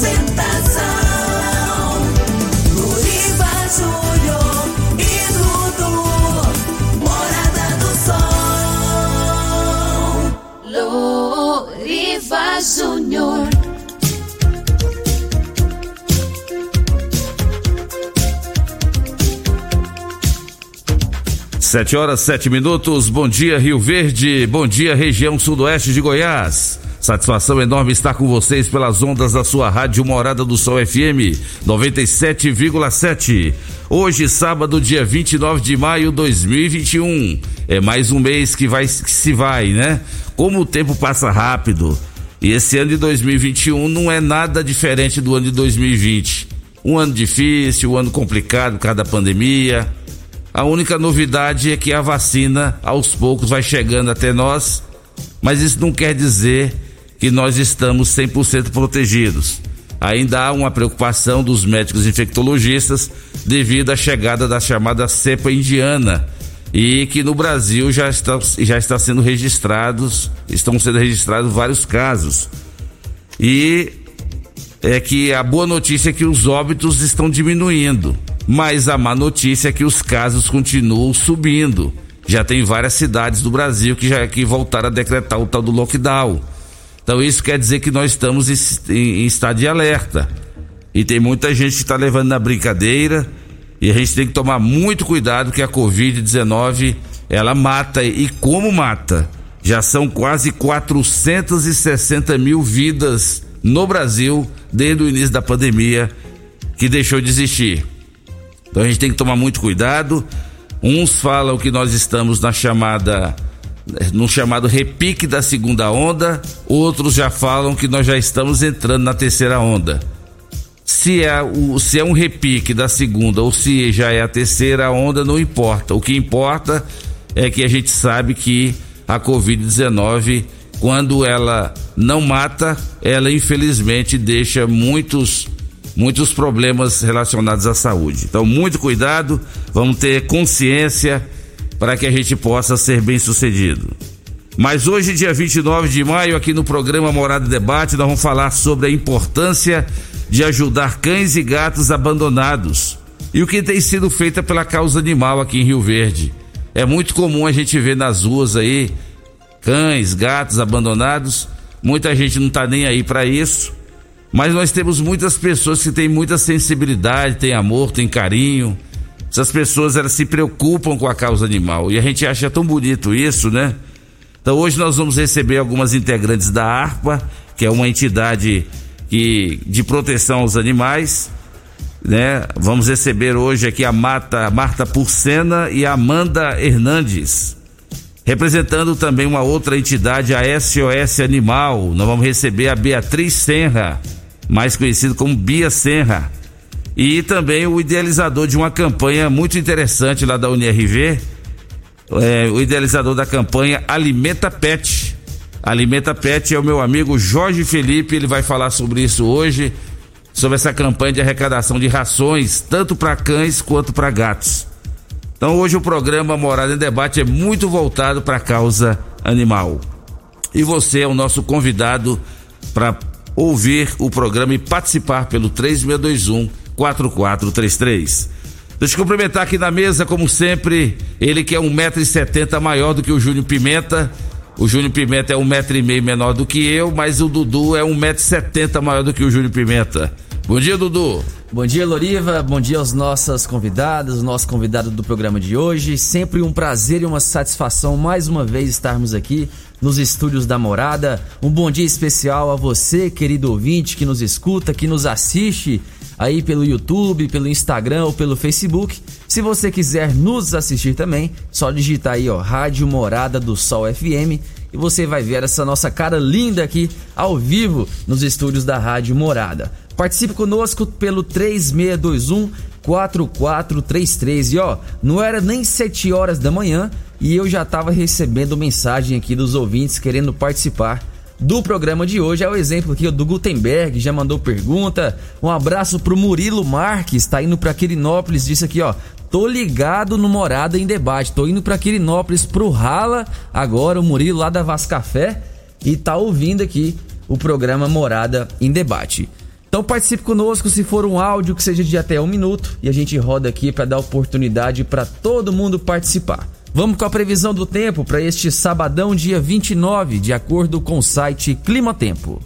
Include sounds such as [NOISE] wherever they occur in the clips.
Apresentação: Luriva Júnior e Dudu. Morada do Sol. Luriva Júnior. Sete horas, sete minutos. Bom dia, Rio Verde. Bom dia, região sudoeste de Goiás. Satisfação enorme estar com vocês pelas ondas da sua rádio Morada do Sol FM 97,7. Hoje, sábado, dia 29 de maio de 2021. É mais um mês que vai que se vai, né? Como o tempo passa rápido. E esse ano de 2021 não é nada diferente do ano de 2020. Um ano difícil, um ano complicado por causa da pandemia. A única novidade é que a vacina aos poucos vai chegando até nós, mas isso não quer dizer que nós estamos 100% protegidos. Ainda há uma preocupação dos médicos infectologistas devido à chegada da chamada cepa indiana e que no Brasil já está, já está sendo registrados, estão sendo registrados vários casos. E é que a boa notícia é que os óbitos estão diminuindo, mas a má notícia é que os casos continuam subindo. Já tem várias cidades do Brasil que já que voltaram a decretar o tal do lockdown. Então isso quer dizer que nós estamos em, em, estado de alerta. E tem muita gente que está levando na brincadeira e a gente tem que tomar muito cuidado que a Covid-19 ela mata e como mata. Já são quase 460 mil vidas no Brasil desde o início da pandemia que deixou de existir. Então a gente tem que tomar muito cuidado. Uns falam que nós estamos na chamada no chamado repique da segunda onda, outros já falam que nós já estamos entrando na terceira onda. Se é, o, se é um repique da segunda ou se já é a terceira onda, não importa. O que importa é que a gente sabe que a Covid-19, quando ela não mata, ela infelizmente deixa muitos muitos problemas relacionados à saúde. Então, muito cuidado, vamos ter consciência para que a gente possa ser bem sucedido. Mas hoje, dia 29 de maio, aqui no programa Morada Debate, nós vamos falar sobre a importância de ajudar cães e gatos abandonados e o que tem sido feito pela causa animal aqui em Rio Verde. É muito comum a gente ver nas ruas aí cães, gatos abandonados. Muita gente não está nem aí para isso. Mas nós temos muitas pessoas que têm muita sensibilidade, têm amor, têm carinho essas pessoas elas se preocupam com a causa animal e a gente acha tão bonito isso, né? Então hoje nós vamos receber algumas integrantes da ARPA, que é uma entidade que, de proteção aos animais, né? Vamos receber hoje aqui a Marta, Marta Purcena e a Amanda Hernandes. Representando também uma outra entidade, a SOS Animal, nós vamos receber a Beatriz Senra, mais conhecido como Bia Senra e também o idealizador de uma campanha muito interessante lá da UNRV, é, o idealizador da campanha Alimenta Pet. Alimenta Pet é o meu amigo Jorge Felipe, ele vai falar sobre isso hoje, sobre essa campanha de arrecadação de rações, tanto para cães quanto para gatos. Então hoje o programa Morada em Debate é muito voltado para a causa animal. E você é o nosso convidado para ouvir o programa e participar pelo 3621 4433. Deixa eu cumprimentar aqui na mesa, como sempre, ele que é um metro e setenta maior do que o Júnior Pimenta, O Júnior Pimenta é um metro e meio menor do que eu, mas o Dudu é um metro e setenta maior do que o Júnior Pimenta. Bom dia, Dudu. Bom dia, Loriva. Bom dia aos nossas convidadas, os nossos convidados do programa de hoje. Sempre um prazer e uma satisfação mais uma vez estarmos aqui nos estúdios da Morada. Um bom dia especial a você, querido ouvinte, que nos escuta, que nos assiste aí pelo YouTube, pelo Instagram ou pelo Facebook. Se você quiser nos assistir também, só digitar aí, ó, Rádio Morada do Sol FM e você vai ver essa nossa cara linda aqui ao vivo nos estúdios da Rádio Morada. Participe conosco pelo 3621 4433 e ó, não era nem 7 horas da manhã e eu já estava recebendo mensagem aqui dos ouvintes querendo participar do programa de hoje. É o exemplo aqui do Gutenberg, já mandou pergunta. Um abraço pro Murilo Marques, tá indo pra Quirinópolis, disse aqui, ó. Tô ligado no Morada em Debate. Tô indo pra Quirinópolis pro Rala, agora o Murilo lá da Vascafé, e tá ouvindo aqui o programa Morada em Debate. Então participe conosco se for um áudio que seja de até um minuto e a gente roda aqui para dar oportunidade para todo mundo participar. Vamos com a previsão do tempo para este sabadão, dia 29, de acordo com o site Clima Tempo.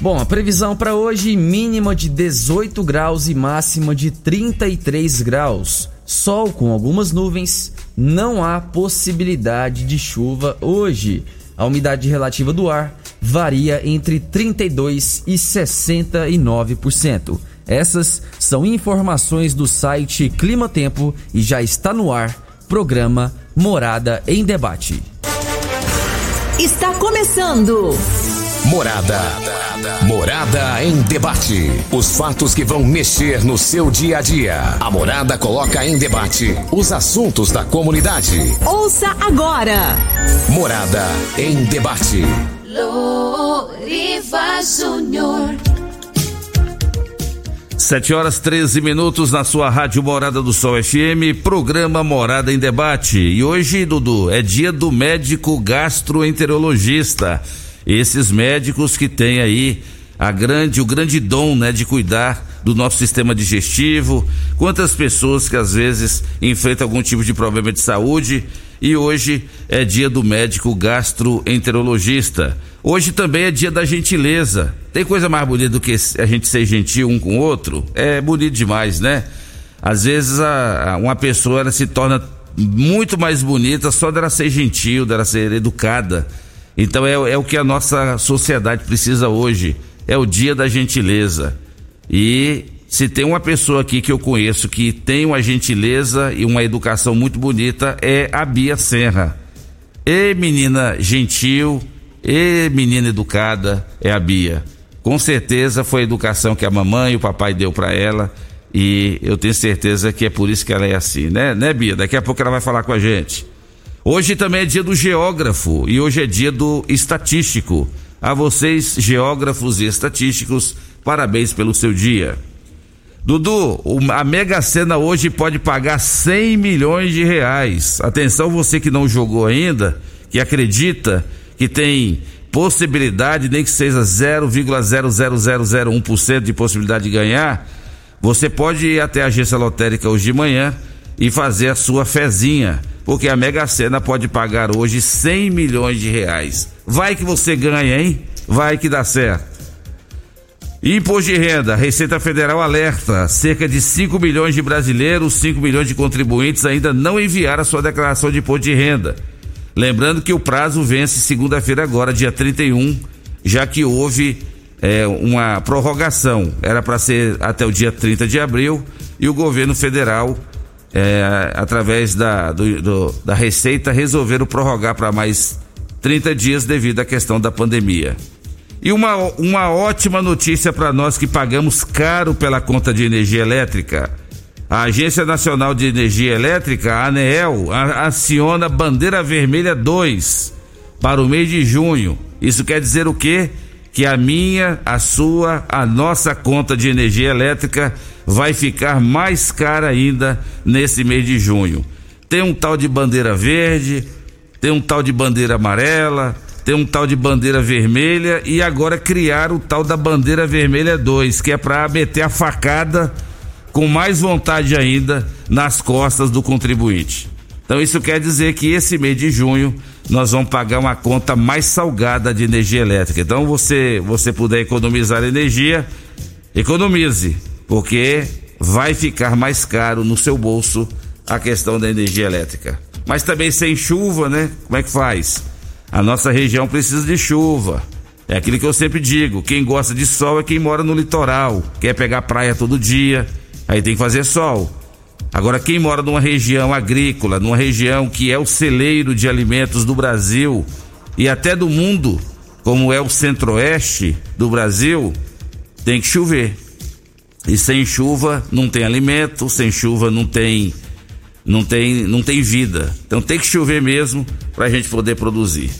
Bom, a previsão para hoje mínima de 18 graus e máxima de 33 graus. Sol com algumas nuvens, não há possibilidade de chuva hoje. A umidade relativa do ar varia entre 32 e 69%. Essas são informações do site Clima Tempo e já está no ar programa Morada em Debate. Está começando. Morada. Morada em debate. Os fatos que vão mexer no seu dia a dia. A Morada coloca em debate os assuntos da comunidade. Ouça agora. Morada em debate. Loriva Júnior. 7 horas 13 minutos na sua Rádio Morada do Sol FM, programa Morada em Debate. E hoje, Dudu, é dia do médico gastroenterologista. Esses médicos que têm aí a grande, o grande dom, né, de cuidar do nosso sistema digestivo. Quantas pessoas que às vezes enfrentam algum tipo de problema de saúde e hoje é dia do médico gastroenterologista. Hoje também é dia da gentileza. Tem coisa mais bonita do que a gente ser gentil um com o outro? É bonito demais, né? Às vezes a, a, uma pessoa ela se torna muito mais bonita só dela ser gentil, dela ser educada. Então é, é o que a nossa sociedade precisa hoje. É o dia da gentileza. E se tem uma pessoa aqui que eu conheço que tem uma gentileza e uma educação muito bonita, é a Bia Serra. E menina gentil, e menina educada, é a Bia. Com certeza foi a educação que a mamãe e o papai deu para ela. E eu tenho certeza que é por isso que ela é assim, né, né, Bia? Daqui a pouco ela vai falar com a gente. Hoje também é dia do geógrafo e hoje é dia do estatístico. A vocês, geógrafos e estatísticos, parabéns pelo seu dia. Dudu, a Mega Sena hoje pode pagar 100 milhões de reais. Atenção, você que não jogou ainda, que acredita que tem possibilidade, nem que seja 0,00001% de possibilidade de ganhar, você pode ir até a agência lotérica hoje de manhã e fazer a sua fezinha, porque a Mega Sena pode pagar hoje 100 milhões de reais. Vai que você ganha, hein? Vai que dá certo. Imposto de renda, Receita Federal alerta: cerca de 5 milhões de brasileiros, 5 milhões de contribuintes ainda não enviaram a sua declaração de imposto de renda. Lembrando que o prazo vence segunda-feira, agora, dia 31, já que houve é, uma prorrogação. Era para ser até o dia 30 de abril e o governo federal, é, através da, do, do, da Receita, resolveram prorrogar para mais 30 dias devido à questão da pandemia. E uma, uma ótima notícia para nós que pagamos caro pela conta de energia elétrica. A Agência Nacional de Energia Elétrica, a ANEEL, aciona Bandeira Vermelha 2 para o mês de junho. Isso quer dizer o quê? Que a minha, a sua, a nossa conta de energia elétrica vai ficar mais cara ainda nesse mês de junho. Tem um tal de bandeira verde, tem um tal de bandeira amarela, tem um tal de bandeira vermelha e agora criar o tal da bandeira vermelha 2, que é para meter a facada com mais vontade ainda nas costas do contribuinte. Então isso quer dizer que esse mês de junho nós vamos pagar uma conta mais salgada de energia elétrica. Então você você puder economizar energia, economize, porque vai ficar mais caro no seu bolso a questão da energia elétrica. Mas também sem chuva, né? Como é que faz? A nossa região precisa de chuva. É aquilo que eu sempre digo: quem gosta de sol é quem mora no litoral, quer pegar praia todo dia, aí tem que fazer sol. Agora, quem mora numa região agrícola, numa região que é o celeiro de alimentos do Brasil e até do mundo, como é o centro-oeste do Brasil, tem que chover. E sem chuva não tem alimento, sem chuva não tem não tem não tem vida. Então tem que chover mesmo para a gente poder produzir.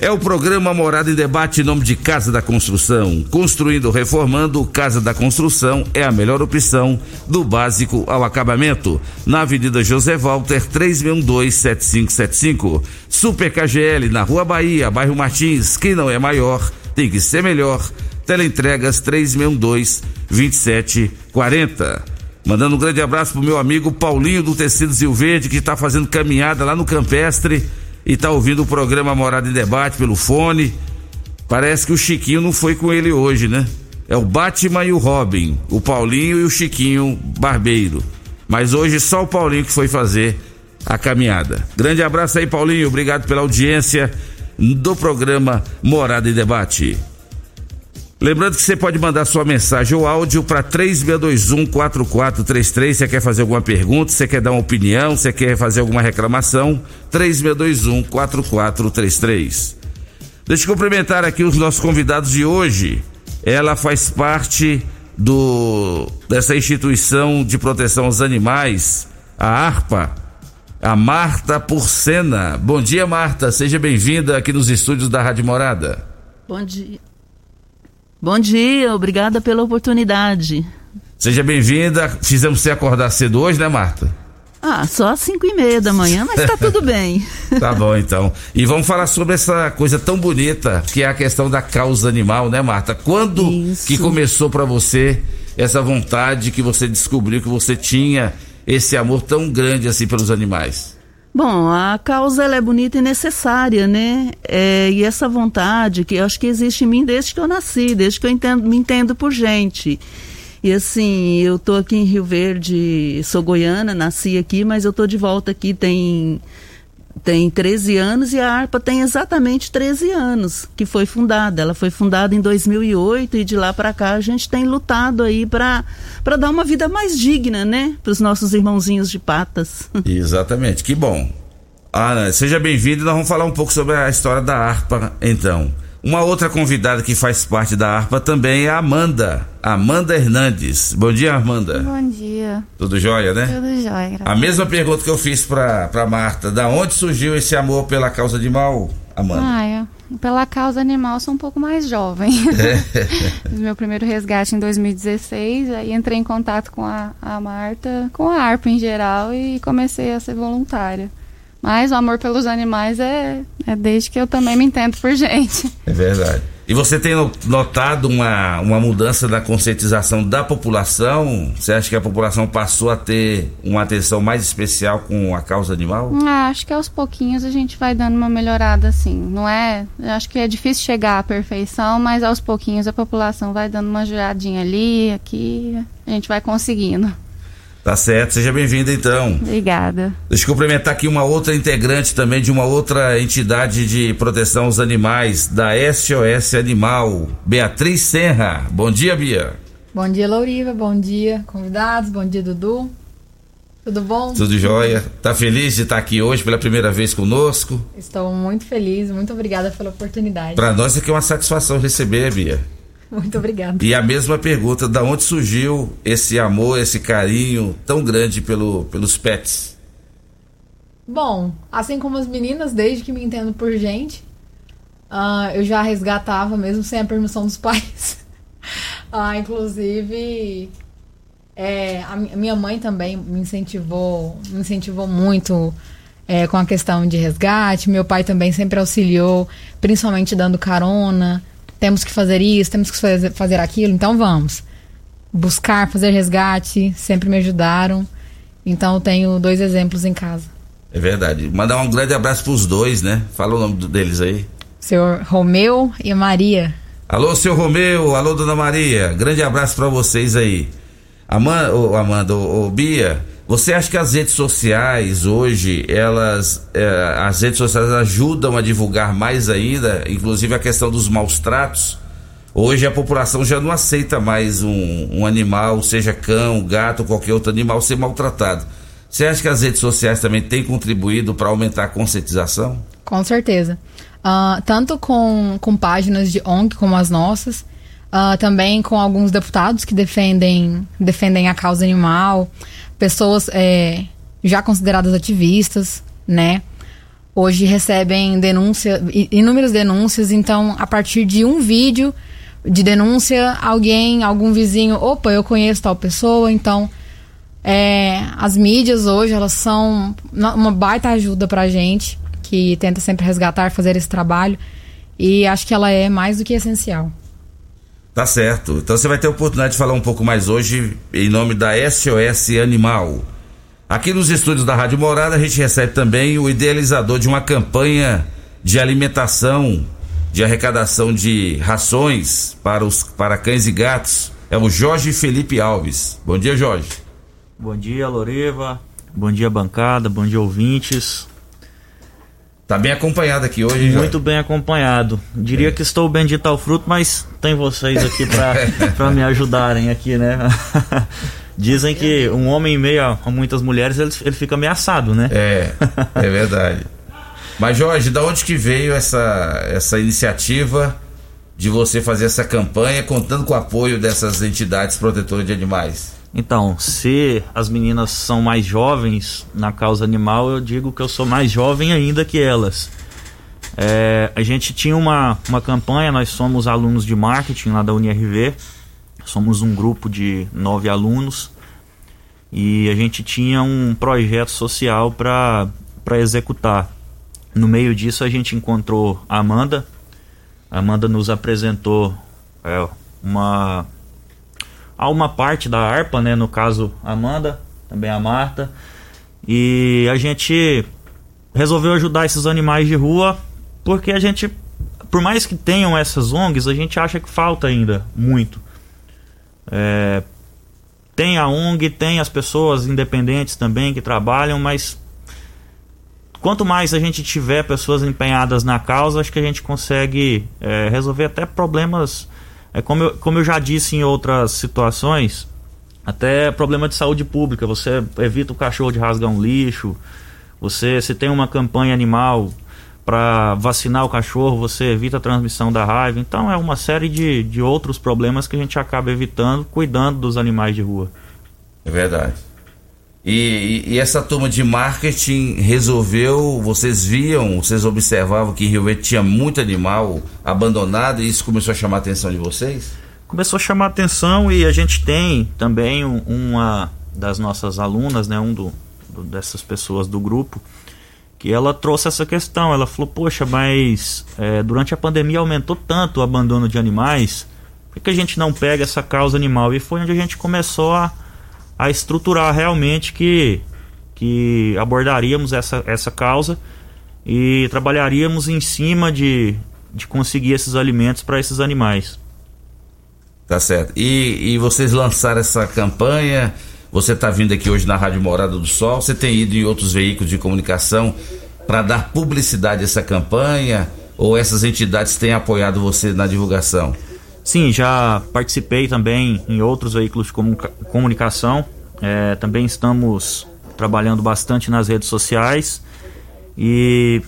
É o programa Morada em Debate em nome de Casa da Construção. Construindo, reformando, Casa da Construção é a melhor opção do básico ao acabamento. Na Avenida José Walter, 3627575. Super KGL, na Rua Bahia, bairro Martins. Quem não é maior, tem que ser melhor. Teleentregas 362 2740. Mandando um grande abraço pro meu amigo Paulinho do Tecidos Rio Verde, que está fazendo caminhada lá no Campestre e tá ouvindo o programa Morada em Debate pelo fone. Parece que o Chiquinho não foi com ele hoje, né? É o Batman e o Robin, o Paulinho e o Chiquinho Barbeiro. Mas hoje só o Paulinho que foi fazer a caminhada. Grande abraço aí, Paulinho. Obrigado pela audiência do programa Morada em Debate. Lembrando que você pode mandar sua mensagem ou áudio para 3621-4433. Você quer fazer alguma pergunta, você quer dar uma opinião, você quer fazer alguma reclamação? 3621-4433. Deixa eu cumprimentar aqui os nossos convidados de hoje. Ela faz parte do dessa instituição de proteção aos animais, a ARPA, a Marta Porcena. Bom dia, Marta. Seja bem-vinda aqui nos estúdios da Rádio Morada. Bom dia. Bom dia, obrigada pela oportunidade. Seja bem-vinda. Fizemos você acordar cedo hoje, né, Marta? Ah, só às cinco e meia da manhã, mas tá tudo bem. [LAUGHS] Tá bom, então. E vamos falar sobre essa coisa tão bonita que é a questão da causa animal, né, Marta? Quando Isso. que começou para você essa vontade que você descobriu que você tinha esse amor tão grande assim pelos animais? Bom, a causa ela é bonita e necessária, né? É, e essa vontade que eu acho que existe em mim desde que eu nasci, desde que eu entendo, me entendo por gente. E assim, eu tô aqui em Rio Verde, sou goiana, nasci aqui, mas eu tô de volta aqui tem tem 13 anos e a ARPA tem exatamente 13 anos que foi fundada. Ela foi fundada em 2008 e de lá para cá a gente tem lutado aí para dar uma vida mais digna, né, para os nossos irmãozinhos de patas. [LAUGHS] Exatamente, que bom. Ana, seja bem-vindo. Nós vamos falar um pouco sobre a história da harpa, então. Uma outra convidada que faz parte da harpa também é a Amanda. Amanda Hernandes. Bom dia, Amanda. Bom dia. Tudo jóia, né? Tudo jóia, A mesma pergunta que eu fiz pra, pra Marta. Da onde surgiu esse amor pela causa animal, Amanda? Ah, é. Pela causa animal, eu sou um pouco mais jovem. [LAUGHS] [LAUGHS] Fiz Meu primeiro resgate em 2016, aí entrei em contato com a, a Marta, com a ARPA em geral e comecei a ser voluntária. Mas o amor pelos animais é, é desde que eu também me entendo por gente. É verdade. E você tem no- notado uma, uma mudança na conscientização da população? Você acha que a população passou a ter uma atenção mais especial com a causa animal? Ah, acho que aos pouquinhos a gente vai dando uma melhorada assim. Não é. Acho que é difícil chegar à perfeição, mas aos pouquinhos a população vai dando uma giradinha ali, aqui, a gente vai conseguindo. Tá certo, seja bem-vinda então. Obrigada. Deixa eu cumprimentar aqui uma outra integrante também de uma outra entidade de proteção aos animais, da SOS Animal, Beatriz Serra. Bom dia, Bia. Bom dia, Louriva. Bom dia, convidados. Bom dia, Dudu. Tudo bom? Tudo jóia? Tá feliz de estar aqui hoje pela primeira vez conosco? Estou muito feliz. Muito obrigada pela oportunidade. Para nós é que é uma satisfação receber, Bia. [LAUGHS] Muito obrigada. E a mesma pergunta, da onde surgiu esse amor, esse carinho tão grande pelo, pelos pets? Bom, assim como as meninas, desde que me entendo por gente, ah, eu já resgatava mesmo sem a permissão dos [LAUGHS] pais. Ah, inclusive, é, a minha mãe também me incentivou, me incentivou muito é, com a questão de resgate. Meu pai também sempre auxiliou, principalmente dando carona. Temos que fazer isso, temos que fazer, fazer aquilo, então vamos. Buscar, fazer resgate, sempre me ajudaram. Então eu tenho dois exemplos em casa. É verdade. Mandar um grande abraço pros dois, né? Fala o nome deles aí. Senhor Romeu e Maria. Alô, seu Romeu, alô, dona Maria. Grande abraço para vocês aí. Amanda, oh, Amanda oh, oh, Bia, você acha que as redes sociais hoje, elas, eh, as redes sociais ajudam a divulgar mais ainda, inclusive a questão dos maus tratos? Hoje a população já não aceita mais um, um animal, seja cão, gato, qualquer outro animal, ser maltratado. Você acha que as redes sociais também têm contribuído para aumentar a conscientização? Com certeza. Uh, tanto com, com páginas de ONG como as nossas, uh, também com alguns deputados que defendem, defendem a causa animal, pessoas é, já consideradas ativistas, né? Hoje recebem denúncia, inúmeras denúncias, então a partir de um vídeo de denúncia, alguém, algum vizinho, opa, eu conheço tal pessoa, então é, as mídias hoje elas são uma baita ajuda pra gente que tenta sempre resgatar, fazer esse trabalho e acho que ela é mais do que essencial. Tá certo. Então você vai ter a oportunidade de falar um pouco mais hoje em nome da SOS Animal. Aqui nos estúdios da Rádio Morada a gente recebe também o idealizador de uma campanha de alimentação, de arrecadação de rações para os para cães e gatos. É o Jorge Felipe Alves. Bom dia, Jorge. Bom dia, Loreva. Bom dia, bancada. Bom dia, ouvintes. Tá bem acompanhado aqui hoje, Muito bem acompanhado. Diria é. que estou bem de tal fruto, mas tem vocês aqui para [LAUGHS] me ajudarem aqui, né? [LAUGHS] Dizem que um homem em meio a muitas mulheres, ele, ele fica ameaçado, né? É, [LAUGHS] é verdade. Mas Jorge, da onde que veio essa, essa iniciativa de você fazer essa campanha contando com o apoio dessas entidades protetoras de animais? Então, se as meninas são mais jovens na causa animal, eu digo que eu sou mais jovem ainda que elas. É, a gente tinha uma, uma campanha, nós somos alunos de marketing lá da UNIRV, somos um grupo de nove alunos e a gente tinha um projeto social para executar. No meio disso, a gente encontrou a Amanda. A Amanda nos apresentou é, uma a uma parte da harpa, né? No caso, a Amanda, também a Marta. E a gente resolveu ajudar esses animais de rua porque a gente, por mais que tenham essas ONGs, a gente acha que falta ainda muito. É, tem a ONG, tem as pessoas independentes também que trabalham, mas quanto mais a gente tiver pessoas empenhadas na causa, acho que a gente consegue é, resolver até problemas é como eu, como eu já disse em outras situações, até problema de saúde pública. Você evita o cachorro de rasgar um lixo. Você, se tem uma campanha animal para vacinar o cachorro, você evita a transmissão da raiva. Então é uma série de, de outros problemas que a gente acaba evitando cuidando dos animais de rua. É verdade. E, e, essa turma de marketing resolveu, vocês viam, vocês observavam que Rio Verde tinha muito animal abandonado e isso começou a chamar a atenção de vocês? Começou a chamar a atenção e a gente tem também uma das nossas alunas, né, um do, do, dessas pessoas do grupo, que ela trouxe essa questão. Ela falou: Poxa, mas é, durante a pandemia aumentou tanto o abandono de animais, por que a gente não pega essa causa animal? E foi onde a gente começou a a estruturar realmente que, que abordaríamos essa, essa causa e trabalharíamos em cima de, de conseguir esses alimentos para esses animais. Tá certo. E, e vocês lançaram essa campanha, você está vindo aqui hoje na Rádio Morada do Sol, você tem ido em outros veículos de comunicação para dar publicidade a essa campanha? Ou essas entidades têm apoiado você na divulgação? Sim, já participei também em outros veículos de comunicação. É, também estamos trabalhando bastante nas redes sociais. E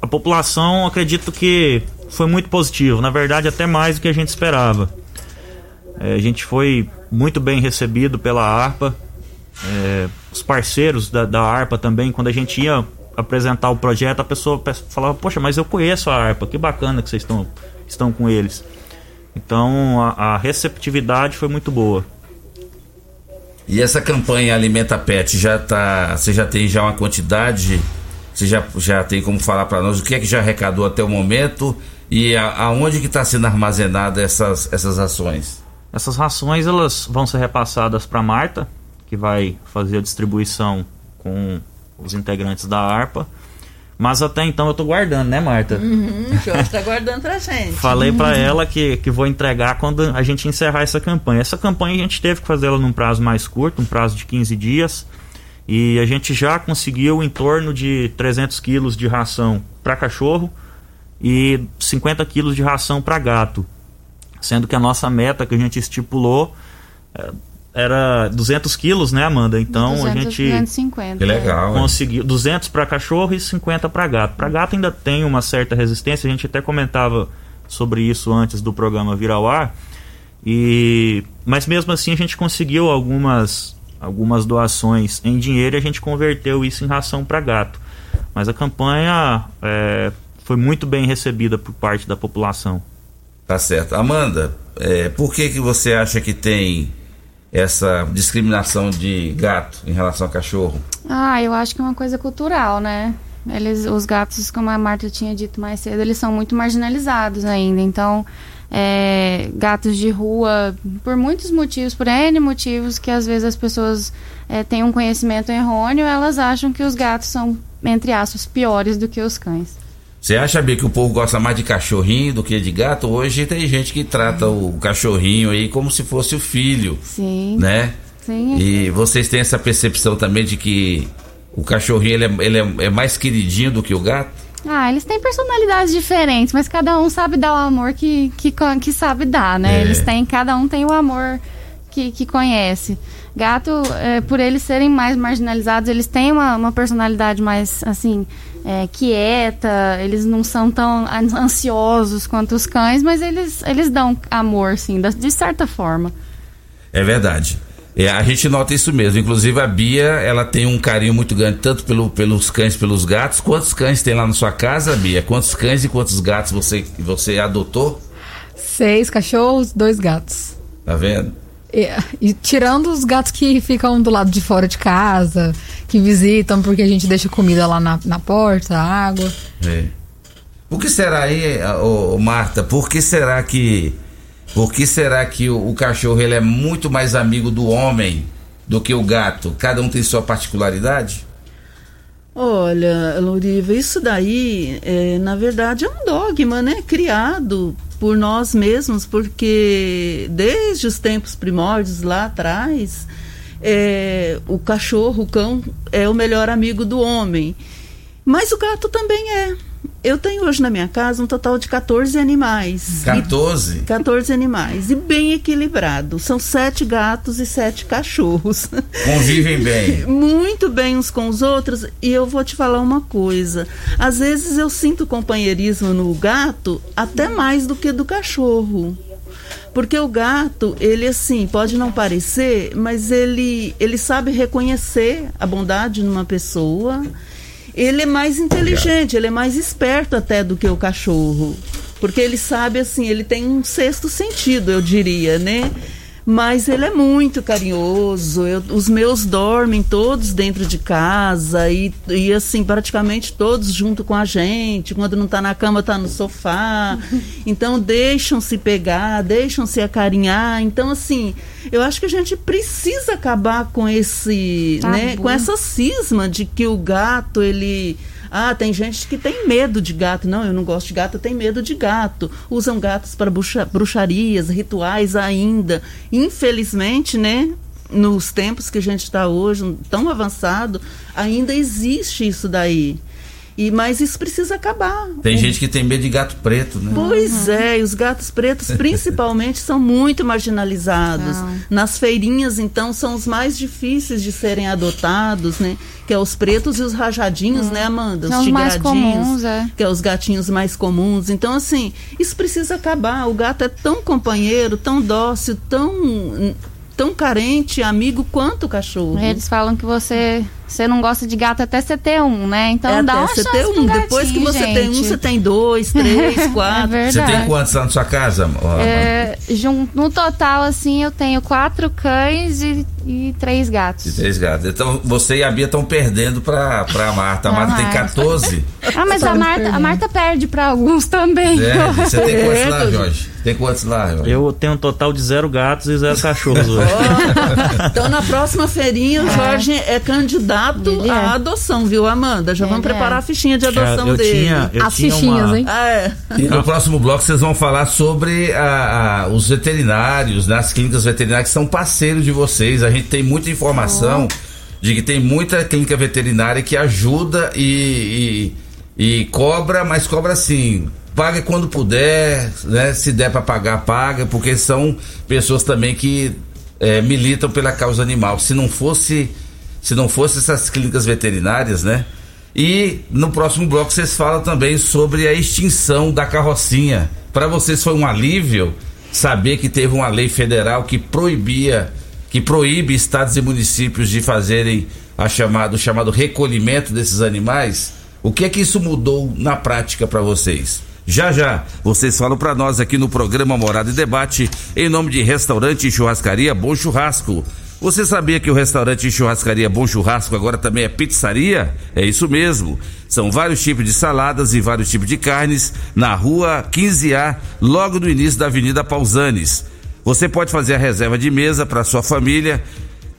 a população, acredito que foi muito positivo. Na verdade, até mais do que a gente esperava. É, a gente foi muito bem recebido pela ARPA. É, os parceiros da, da ARPA também, quando a gente ia apresentar o projeto, a pessoa falava: Poxa, mas eu conheço a ARPA, que bacana que vocês estão, estão com eles. Então a, a receptividade foi muito boa. E essa campanha Alimenta Pet já tá, você já tem já uma quantidade Você já, já tem como falar para nós o que é que já arrecadou até o momento e a, aonde que está sendo armazenada essas, essas ações? Essas rações elas vão ser repassadas para Marta, que vai fazer a distribuição com os integrantes da ARPA. Mas até então eu tô guardando, né, Marta? Uhum, o Jorge tá guardando pra gente. Falei para ela que, que vou entregar quando a gente encerrar essa campanha. Essa campanha a gente teve que fazer ela num prazo mais curto, um prazo de 15 dias. E a gente já conseguiu em torno de 300 quilos de ração para cachorro e 50 quilos de ração para gato. Sendo que a nossa meta que a gente estipulou é, era 200 quilos, né, Amanda? Então 200, a gente 250. Que legal, hein? conseguiu 200 para cachorro e 50 para gato. Para gato ainda tem uma certa resistência, a gente até comentava sobre isso antes do programa vir ao ar. E mas mesmo assim a gente conseguiu algumas algumas doações em dinheiro e a gente converteu isso em ração para gato. Mas a campanha é, foi muito bem recebida por parte da população. Tá certo. Amanda, é, por que que você acha que tem essa discriminação de gato em relação a cachorro? Ah, eu acho que é uma coisa cultural, né? Eles, os gatos, como a Marta tinha dito mais cedo, eles são muito marginalizados ainda. Então, é, gatos de rua, por muitos motivos, por N motivos, que às vezes as pessoas é, têm um conhecimento errôneo, elas acham que os gatos são, entre aspas, piores do que os cães. Você acha, Bia, que o povo gosta mais de cachorrinho do que de gato? Hoje tem gente que trata o cachorrinho aí como se fosse o filho, Sim. né? Sim. E vocês têm essa percepção também de que o cachorrinho ele é, ele é, é mais queridinho do que o gato? Ah, eles têm personalidades diferentes, mas cada um sabe dar o amor que, que, que sabe dar, né? É. Eles têm, cada um tem o amor que, que conhece. Gato, é, por eles serem mais marginalizados, eles têm uma, uma personalidade mais, assim, é, quieta, eles não são tão an- ansiosos quanto os cães, mas eles, eles dão amor, sim, de certa forma. É verdade. É, a gente nota isso mesmo. Inclusive a Bia, ela tem um carinho muito grande tanto pelo, pelos cães, pelos gatos. Quantos cães tem lá na sua casa, Bia? Quantos cães e quantos gatos você, você adotou? Seis cachorros, dois gatos. Tá vendo? E, e tirando os gatos que ficam do lado de fora de casa, que visitam porque a gente deixa comida lá na, na porta, água. É. Por que será aí, ô, ô, Marta? Por que será que por que será que o, o cachorro ele é muito mais amigo do homem do que o gato? Cada um tem sua particularidade? Olha, Louriva, isso daí, é, na verdade, é um dogma, né? Criado por nós mesmos, porque desde os tempos primórdios lá atrás, é, o cachorro, o cão, é o melhor amigo do homem. Mas o gato também é. Eu tenho hoje na minha casa um total de 14 animais. E 14? 14 animais. E bem equilibrado. São sete gatos e sete cachorros. [LAUGHS] Convivem bem. Muito bem uns com os outros. E eu vou te falar uma coisa. Às vezes eu sinto companheirismo no gato até mais do que do cachorro. Porque o gato, ele assim, pode não parecer, mas ele, ele sabe reconhecer a bondade numa pessoa. Ele é mais inteligente, ele é mais esperto até do que o cachorro. Porque ele sabe assim, ele tem um sexto sentido, eu diria, né? Mas ele é muito carinhoso. eu- os meus dormem todos dentro de casa e, e assim, praticamente todos junto com a gente. Quando não tá na cama, tá no sofá. [LAUGHS] Então deixam-se pegar, deixam-se acarinhar. Então, assim, eu acho que a gente precisa acabar com esse, Tabu. né, com essa cisma de que o gato, ele ah, tem gente que tem medo de gato. Não, eu não gosto de gato, eu tenho medo de gato. Usam gatos para bruxa- bruxarias, rituais ainda. Infelizmente, né? Nos tempos que a gente está hoje, tão avançado, ainda existe isso daí. E, mas isso precisa acabar. Tem O- gente que tem medo de gato preto, né? Pois é, e os gatos pretos [LAUGHS] principalmente são muito marginalizados. Não. Nas feirinhas, então, são os mais difíceis de serem adotados, né? Que é os pretos e os rajadinhos, né, Amanda? São os mais tigradinhos, comuns, é. Que é os gatinhos mais comuns. Então, assim, isso precisa acabar. O gato é tão companheiro, tão dócil, tão, tão carente, amigo quanto o cachorro. Eles falam que você você não gosta de gato até você ter um, né? Então é dá até uma você chance ter um. Depois que gatinho, você tem um, gente. você tem dois, [LAUGHS] três, quatro. É Você tem quantos lá na sua casa? É, no total, assim, eu tenho quatro cães e, e três gatos. três gatos. Então você e a Bia estão perdendo pra, pra Marta. A Pra Marta tem Marta. 14. Ah, mas a Marta, a Marta perde pra alguns também. É, [LAUGHS] você tem quantos lá, É, Jorge? Tem quantos lá, Jorge? Eu tenho um total de zero gatos e zero cachorros [LAUGHS] hoje. Então, na próxima feirinha, o Jorge é candidato Ele é. à adoção, viu, Amanda? Já vamos Ele preparar é. a fichinha de adoção eu dele. tinha, eu As tinha fichinhas, uma, hein? Ah, é. E no próximo bloco vocês vão falar sobre a- a- os veterinários, né, as clínicas veterinárias que são parceiros de vocês. A gente tem muita informação de que tem muita clínica veterinária que ajuda e, e, e cobra, mas cobra assim. Paga quando puder, né? Se der para pagar, paga, porque são pessoas também que é, militam pela causa animal. Se não fosse, se não fosse essas clínicas veterinárias, né? E no próximo bloco vocês falam também sobre a extinção da carrocinha. Para vocês foi um alívio saber que teve uma lei federal que proibia, que proíbe estados e municípios de fazerem a chamado, o chamado recolhimento desses animais? O que é que isso mudou na prática para vocês? Já já, vocês falam para nós aqui no programa Morada e Debate, em nome de Restaurante e Churrascaria Bom Churrasco. Você sabia que o restaurante e churrascaria Bom Churrasco agora também é pizzaria? É isso mesmo. São vários tipos de saladas e vários tipos de carnes na rua 15A, logo no início da Avenida Pausanes. Você pode fazer a reserva de mesa para sua família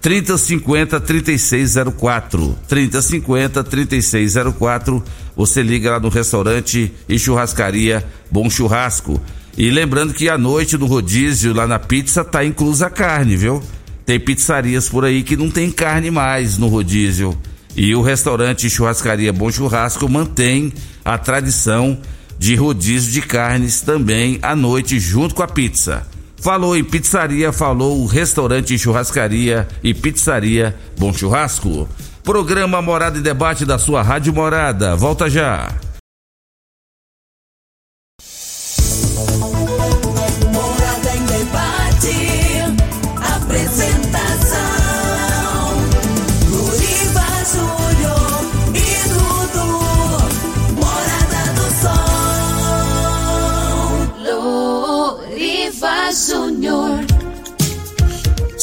3050 3604. 3050 3604. Você liga lá no restaurante e churrascaria Bom Churrasco. E lembrando que à noite no rodízio lá na pizza tá inclusa a carne, viu? Tem pizzarias por aí que não tem carne mais no rodízio. E o restaurante churrascaria Bom Churrasco mantém a tradição de rodízio de carnes também à noite junto com a pizza. Falou em pizzaria, falou o restaurante, churrascaria e pizzaria Bom Churrasco. Programa Morada e Debate da sua Rádio Morada. Volta já.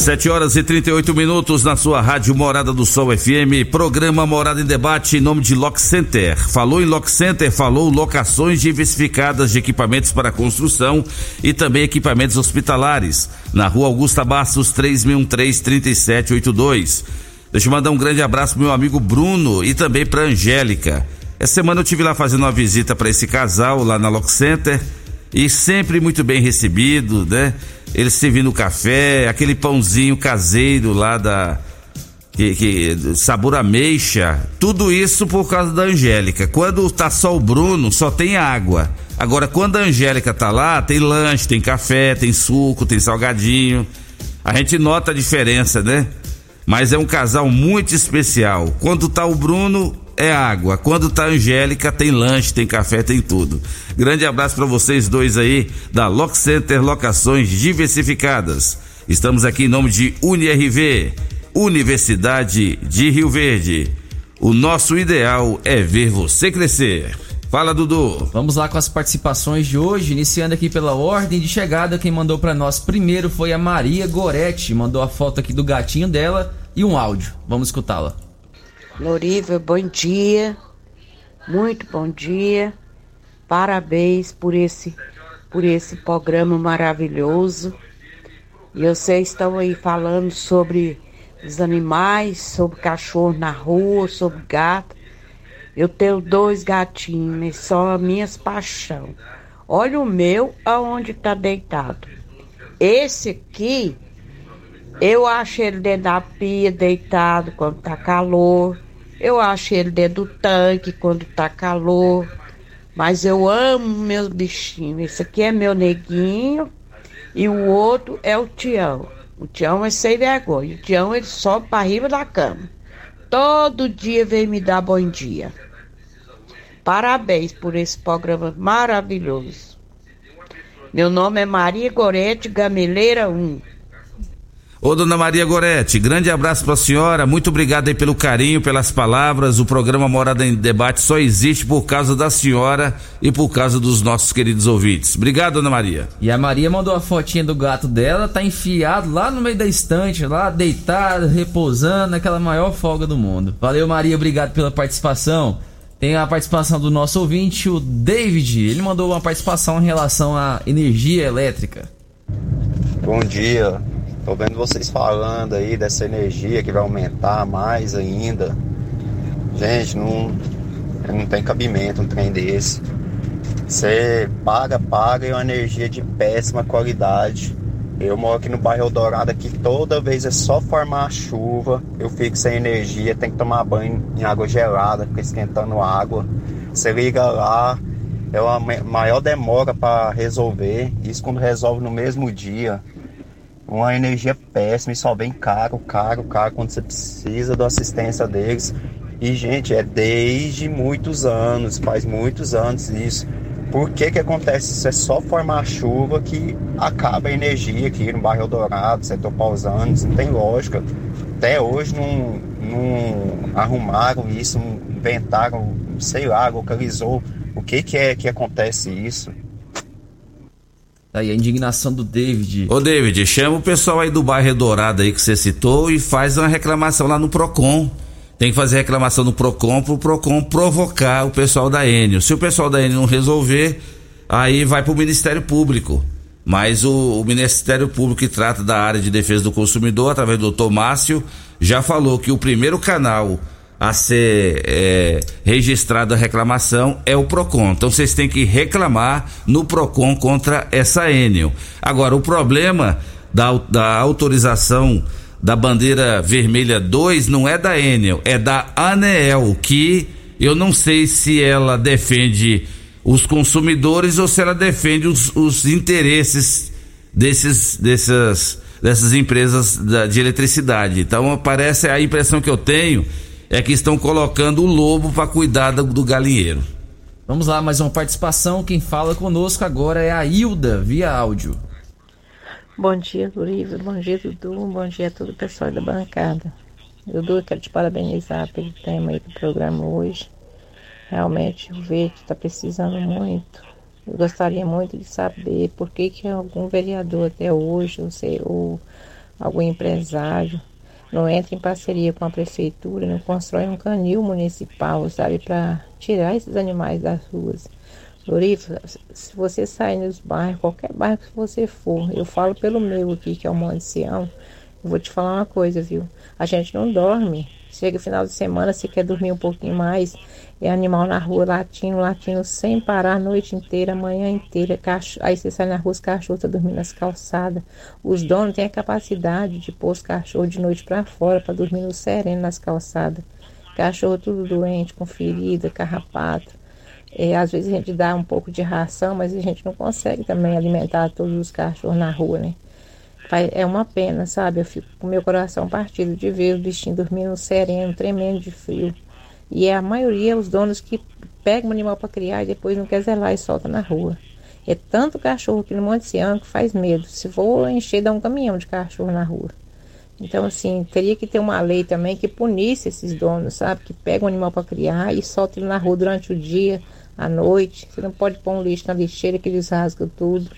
7 horas e 38 minutos na sua Rádio Morada do Sol FM, programa Morada em Debate em nome de Lock Center. Falou em Lock Center, falou locações diversificadas de equipamentos para construção e também equipamentos hospitalares. Na rua Augusta Bastos, 3613-3782. Deixa eu mandar um grande abraço pro meu amigo Bruno e também pra Angélica. Essa semana eu tive lá fazendo uma visita para esse casal lá na Lock Center e sempre muito bem recebido, né? Eles servindo café, aquele pãozinho caseiro lá da que, que sabor ameixa, tudo isso por causa da Angélica. Quando tá só o Bruno, só tem água. Agora quando a Angélica tá lá, tem lanche, tem café, tem suco, tem salgadinho. A gente nota a diferença, né? Mas é um casal muito especial. Quando tá o Bruno, é água. Quando tá Angélica, tem lanche, tem café, tem tudo. Grande abraço para vocês dois aí da Lock Center Locações Diversificadas. Estamos aqui em nome de UniRV, Universidade de Rio Verde. O nosso ideal é ver você crescer. Fala, Dudu. Vamos lá com as participações de hoje, iniciando aqui pela ordem de chegada. Quem mandou pra nós primeiro foi a Maria Goretti, mandou a foto aqui do gatinho dela e um áudio. Vamos escutá-la. Loriva, bom dia. Muito bom dia. Parabéns por esse por esse programa maravilhoso. E vocês estão aí falando sobre os animais, sobre cachorro na rua, sobre gato. Eu tenho dois gatinhos, são as minhas paixão. Olha o meu aonde tá deitado. Esse aqui eu acho ele dentro da pia deitado quando tá calor. Eu acho ele dentro do tanque quando tá calor. Mas eu amo meus bichinhos. Esse aqui é meu neguinho e o outro é o Tião. O Tião é sem vergonha. O Tião ele sobe para riba da cama. Todo dia vem me dar bom dia. Parabéns por esse programa maravilhoso. Meu nome é Maria Gorete Gameleira 1. Ô, dona Maria Goretti, grande abraço pra senhora, muito obrigado aí pelo carinho, pelas palavras. O programa Morada em Debate só existe por causa da senhora e por causa dos nossos queridos ouvintes. Obrigado, dona Maria. E a Maria mandou a fotinha do gato dela, tá enfiado lá no meio da estante, lá deitado, repousando, naquela maior folga do mundo. Valeu, Maria, obrigado pela participação. Tem a participação do nosso ouvinte, o David. Ele mandou uma participação em relação à energia elétrica. Bom dia. Tô vendo vocês falando aí dessa energia que vai aumentar mais ainda. Gente, não, não tem cabimento um trem desse. Você paga, paga e é uma energia de péssima qualidade. Eu moro aqui no bairro Eldorado, aqui toda vez é só formar chuva. Eu fico sem energia, tem que tomar banho em água gelada, fica esquentando água. Você liga lá, é uma maior demora para resolver. Isso quando resolve no mesmo dia uma energia péssima e só vem caro, caro, caro quando você precisa da assistência deles. E, gente, é desde muitos anos, faz muitos anos isso. Por que que acontece isso? É só formar chuva que acaba a energia aqui no bairro Eldorado, setor Pausanos, não tem lógica. Até hoje não, não arrumaram isso, inventaram, sei lá, localizou o que que é que acontece isso. Aí a indignação do David. Ô David, chama o pessoal aí do bairro Dourado aí que você citou e faz uma reclamação lá no Procon. Tem que fazer reclamação no Procon pro Procon provocar o pessoal da Enio. Se o pessoal da Enio não resolver, aí vai pro Ministério Público. Mas o, o, Ministério Público que trata da área de defesa do consumidor, através do doutor Márcio, já falou que o primeiro canal a ser é, registrada a reclamação é o PROCON. Então vocês têm que reclamar no PROCON contra essa Enel. Agora, o problema da, da autorização da bandeira vermelha 2 não é da Enel, é da ANEEL, que eu não sei se ela defende os consumidores ou se ela defende os, os interesses desses, dessas, dessas empresas da, de eletricidade. Então, parece a impressão que eu tenho é que estão colocando o lobo para cuidar do, do galinheiro. Vamos lá, mais uma participação. Quem fala conosco agora é a Hilda, via áudio. Bom dia, Luriva. Bom dia, Dudu. Bom dia a todo o pessoal da bancada. Dudu, eu quero te parabenizar pelo tema aí do programa hoje. Realmente, o verde está precisando muito. Eu gostaria muito de saber por que, que algum vereador até hoje, ou, sei, ou algum empresário, não entra em parceria com a prefeitura, não constrói um canil municipal, sabe, para tirar esses animais das ruas. Lorifa, se você sair nos bairros, qualquer bairro que você for, eu falo pelo meu aqui, que é o Monte Sião, eu vou te falar uma coisa, viu? A gente não dorme. Chega final de semana, se quer dormir um pouquinho mais, é animal na rua latindo, latindo sem parar a noite inteira, a manhã inteira. Cachorro, aí você sai na rua, os cachorros estão dormindo nas calçadas. Os donos têm a capacidade de pôr os cachorros de noite para fora, para dormir no sereno nas calçadas. Cachorro tudo doente, com ferida, carrapato. É, às vezes a gente dá um pouco de ração, mas a gente não consegue também alimentar todos os cachorros na rua, né? É uma pena, sabe? Eu fico com meu coração partido de ver os bichinhos dormindo sereno, tremendo de frio. E é a maioria os donos que pegam o animal para criar e depois não quer zelar e solta na rua. É tanto cachorro aqui no Monte Sião que faz medo. Se for encher, dá um caminhão de cachorro na rua. Então, assim, teria que ter uma lei também que punisse esses donos, sabe? Que pegam o animal para criar e soltam ele na rua durante o dia, à noite. Você não pode pôr um lixo na lixeira que eles rasgam tudo.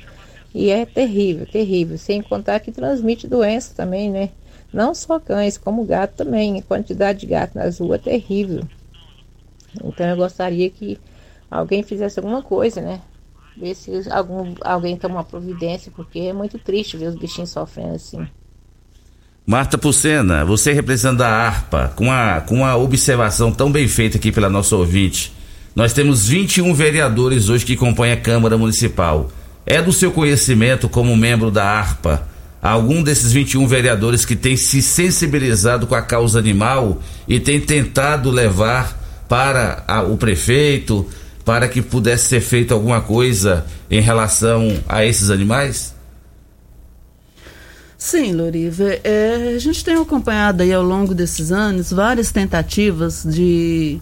E é terrível, terrível. Sem contar que transmite doença também, né? Não só cães, como gato também. A quantidade de gato nas ruas é terrível. Então eu gostaria que alguém fizesse alguma coisa, né? Ver se algum, alguém toma uma providência, porque é muito triste ver os bichinhos sofrendo assim. Marta Pucena, você representando a ARPA, com a, com a observação tão bem feita aqui pela nossa ouvinte. Nós temos 21 vereadores hoje que compõem a Câmara Municipal. É do seu conhecimento, como membro da ARPA, algum desses 21 vereadores que tem se sensibilizado com a causa animal e tem tentado levar para a, o prefeito para que pudesse ser feita alguma coisa em relação a esses animais? Sim, Loriva. É, a gente tem acompanhado aí ao longo desses anos várias tentativas de,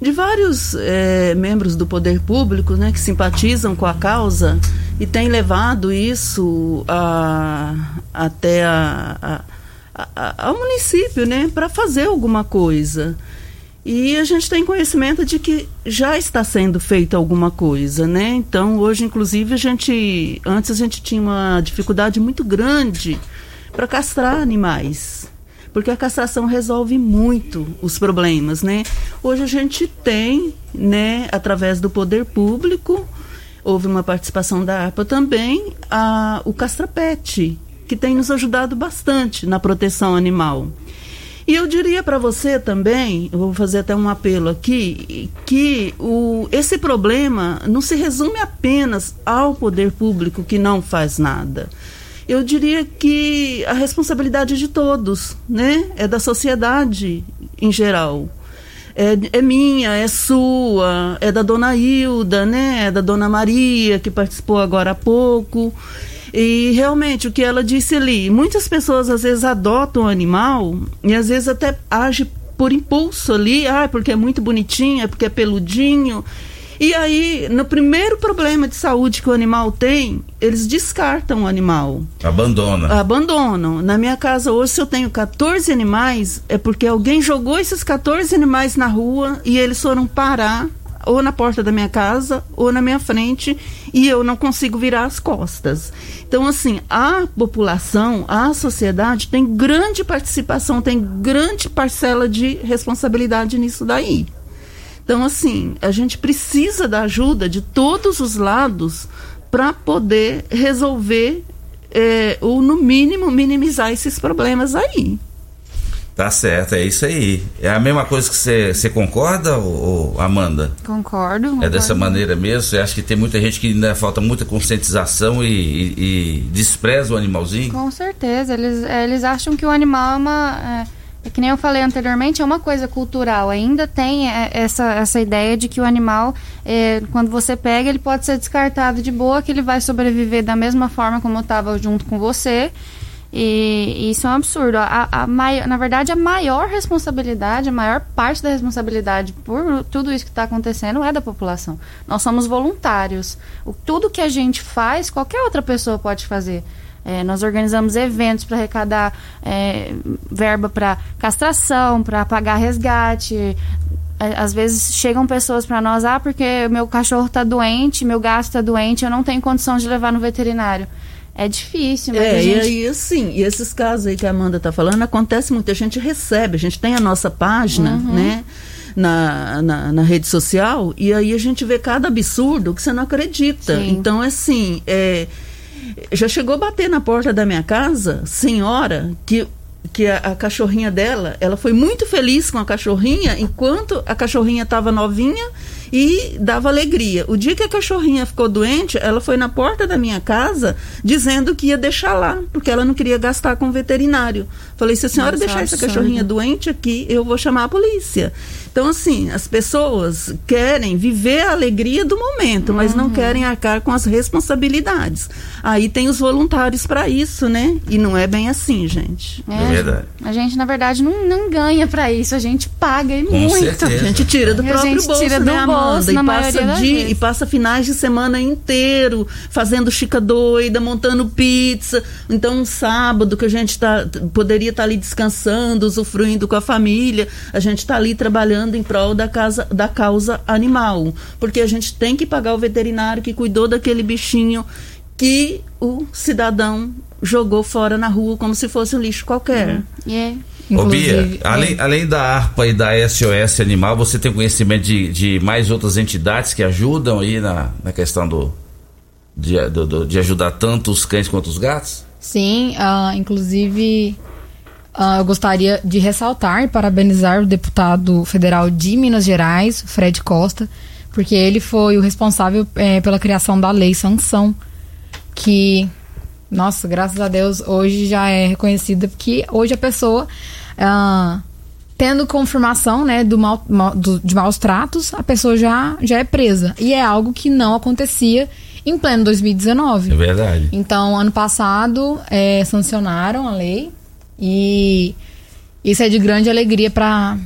de vários é, membros do poder público né, que simpatizam com a causa e têm levado isso a, até a, a ao município, né, para fazer alguma coisa. E a gente tem conhecimento de que já está sendo feita alguma coisa, né? Então, hoje, inclusive, a gente. Antes a gente tinha uma dificuldade muito grande para castrar animais. Porque a castração resolve muito os problemas, né? Hoje a gente tem, né, através do poder público, houve uma participação da ARPA também, a, o Castrapet, que tem nos ajudado bastante na proteção animal. E eu diria para você também, eu vou fazer até um apelo aqui, que o, esse problema não se resume apenas ao poder público que não faz nada. Eu diria que a responsabilidade é de todos, né? É da sociedade em geral. É, é minha, é sua, é da dona Hilda, né? É da dona Maria, que participou agora há pouco. E realmente o que ela disse ali, muitas pessoas às vezes adotam o animal e às vezes até age por impulso ali, ah, porque é muito bonitinho, é porque é peludinho. E aí, no primeiro problema de saúde que o animal tem, eles descartam o animal. Abandona. Abandonam. Na minha casa hoje, se eu tenho 14 animais, é porque alguém jogou esses 14 animais na rua e eles foram parar ou na porta da minha casa ou na minha frente e eu não consigo virar as costas. Então, assim, a população, a sociedade tem grande participação, tem grande parcela de responsabilidade nisso daí. Então, assim, a gente precisa da ajuda de todos os lados para poder resolver, eh, ou no mínimo minimizar esses problemas aí. Tá certo, é isso aí. É a mesma coisa que você concorda, ô, Amanda? Concordo. É concordo. dessa maneira mesmo? Você acha que tem muita gente que ainda falta muita conscientização e, e- e despreza o animalzinho? Com certeza. Eles, eles acham que o animal é uma. É, é que nem eu falei anteriormente, é uma coisa cultural. Ainda tem é, essa, essa ideia de que o animal, é, quando você pega, ele pode ser descartado de boa, que ele vai sobreviver da mesma forma como estava junto com você. E, e isso é um absurdo. A, a mai- na verdade, a maior responsabilidade, a maior parte da responsabilidade por tudo isso que está acontecendo é da população. Nós somos voluntários. O, tudo que a gente faz, qualquer outra pessoa pode fazer. É, nós organizamos eventos para arrecadar é, verba para castração, para pagar resgate. É, Às vezes chegam pessoas para nós, ah, porque meu cachorro está doente, meu gato está doente, eu não tenho condição de levar no veterinário. É difícil, mas É, a e gente... aí, assim, e esses casos aí que a Amanda está falando, acontece muito. A gente recebe, a gente tem a nossa página, Uhum. né? Na, na, na rede social, e aí a gente vê cada absurdo que você não acredita. Sim. Então, assim, é, já chegou a bater na porta da minha casa, senhora, que que a, a cachorrinha dela, ela foi muito feliz com a cachorrinha enquanto a cachorrinha estava novinha e dava alegria. O dia que a cachorrinha ficou doente, ela foi na porta da minha casa dizendo que ia deixar lá, porque ela não queria gastar com o veterinário. Falei, se a senhora Nossa, deixar essa cachorrinha doente aqui, eu vou chamar a polícia. Então, assim, as pessoas querem viver a alegria do momento, mas Uhum. não querem arcar com as responsabilidades. Aí tem os voluntários para isso, né? E não é bem assim, gente. É, verdade. A gente, na verdade, não, não ganha pra isso. A gente paga e Com muito. certeza. A gente tira do E a próprio gente bolso, tira do né, Amanda? bolso, e, na passa maioria das di- vezes. e passa finais de semana inteiro fazendo chica doida, montando pizza. Então, um sábado que a gente tá, poderia estar ali descansando, usufruindo com a família, a gente está ali trabalhando em prol da, casa, da causa animal. Porque a gente tem que pagar o veterinário que cuidou daquele bichinho que o cidadão jogou fora na rua como se fosse um lixo qualquer. E é- Ô Bia, além, além da ARPA e da SOS Animal, você tem conhecimento de, de mais outras entidades que ajudam aí na, na questão do de, do- do- de ajudar tanto os cães quanto os gatos? Sim, ah, inclusive ah, eu gostaria de ressaltar e parabenizar o deputado federal de Minas Gerais, Fred Costa, porque ele foi o responsável eh, pela criação da lei sanção, que, nossa, graças a Deus, hoje já é reconhecida, porque hoje a pessoa, ah, tendo confirmação né, do mal, mal- do- de maus tratos, a pessoa já, já é presa. E é algo que não acontecia em pleno 2019. É verdade. Então, ano passado, é, sancionaram a lei e isso é de grande alegria para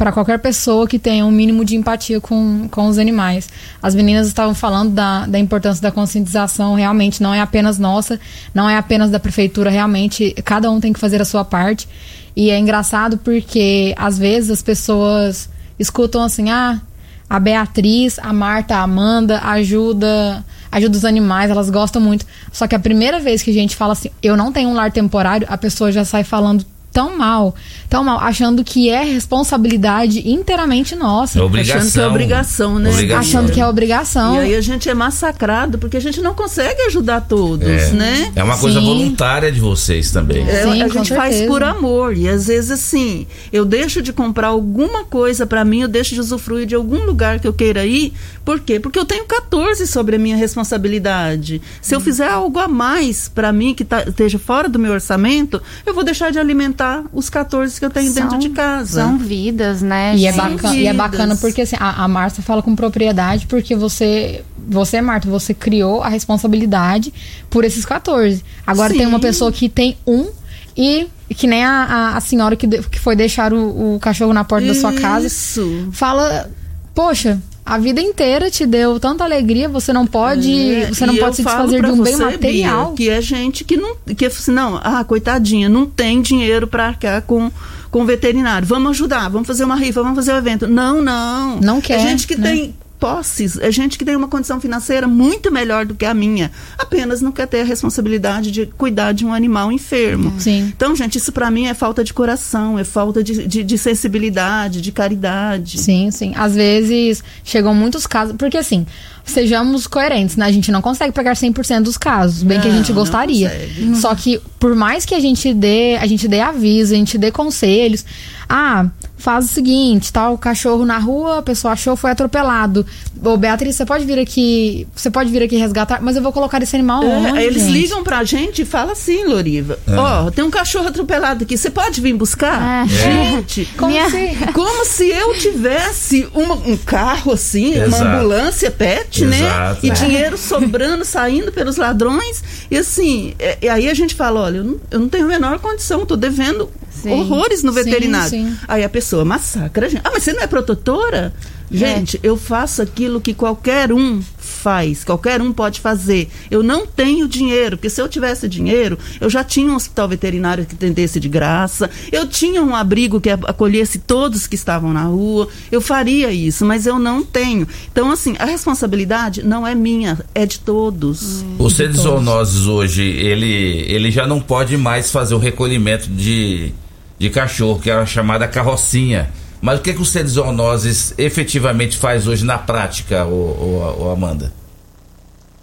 para qualquer pessoa que tenha um mínimo de empatia com, com os animais. As meninas estavam falando da, da importância da conscientização, realmente não é apenas nossa, não é apenas da prefeitura, realmente cada um tem que fazer a sua parte. E é engraçado porque às vezes as pessoas escutam assim: ah, a Beatriz, a Marta, a Amanda ajuda ajuda os animais, elas gostam muito. Só que a primeira vez que a gente fala assim, eu não tenho um lar temporário, a pessoa já sai falando tão mal, tão mal, achando que é responsabilidade inteiramente nossa. É obrigação. Achando que é obrigação, né? Obrigação. Achando que é obrigação. E aí a gente é massacrado porque a gente não consegue ajudar todos, É. né? É uma coisa Sim. voluntária de vocês também. É, Sim, a gente faz certeza. por amor. E às vezes, assim, eu deixo de comprar alguma coisa pra mim, eu deixo de usufruir de algum lugar que eu queira ir. Por quê? Porque eu tenho 14 sobre a minha responsabilidade. Se Hum. eu fizer algo a mais pra mim, que tá- esteja fora do meu orçamento, eu vou deixar de alimentar os 14 que eu tenho dentro de casa. São vidas, né? E é, bacana, e é bacana porque assim, a, a Márcia fala com propriedade porque você, você, Marta, você criou a responsabilidade por esses 14. Agora tem Sim. uma pessoa que tem um e que nem a, a, a senhora que, de- que foi deixar o, o cachorro na porta da sua casa. Isso. Fala, poxa, a vida inteira te deu tanta alegria, você não pode, É, você não pode se desfazer de um bem material. Bia, que é gente que não. Que assim, não, ah, coitadinha, não tem dinheiro para arcar com, com o veterinário. Vamos ajudar, vamos fazer uma rifa, vamos fazer um evento. Não, não. Não quer, É gente que né? tem posses, é gente que tem uma condição financeira muito melhor do que a minha. Apenas não quer ter a responsabilidade de cuidar de um animal enfermo. Sim. Então, gente, isso para mim é falta de coração, é falta de, de, de sensibilidade, de caridade. Sim, sim. Às vezes chegam muitos casos. Porque assim, sejamos coerentes, né? A gente não consegue pegar 100% dos casos, bem que a Não, gente não gostaria. consegue. Só que por mais que a gente dê, a gente dê aviso, a gente dê conselhos, ah, faz o seguinte, tá o cachorro na rua, a pessoa achou, foi atropelado. Ô, Beatriz, você pode vir aqui, você pode vir aqui resgatar, mas eu vou colocar esse animal É, onde, eles gente? ligam pra gente e falam assim, Loriva. Ó, tem um cachorro atropelado aqui, você pode vir buscar? É. Gente, Como Minha- assim? [LAUGHS] como se eu tivesse uma- um carro assim, Exato. uma ambulância pet, né? Exato. E É. dinheiro sobrando, saindo pelos ladrões. E assim, é- e aí a gente fala, olha, eu não, eu não tenho a menor condição, tô devendo Sim. horrores no Sim, veterinário. sim. Aí a pessoa massacra a gente. Ah, mas você não é protetora? Gente, eu faço aquilo que qualquer um faz, qualquer um pode fazer. Eu não tenho dinheiro, porque se eu tivesse dinheiro, eu já tinha um hospital veterinário que atendesse de graça, eu tinha um abrigo que acolhesse todos que estavam na rua, eu faria isso, mas eu não tenho. Então, assim, a responsabilidade não é minha, é de todos. O Centro de Zoonoses hoje, ele, ele já não pode mais fazer o recolhimento de, de cachorro, que é a chamada carrocinha. Mas o que, que o Zoonoses efetivamente faz hoje na prática, ô, ô- ô Amanda?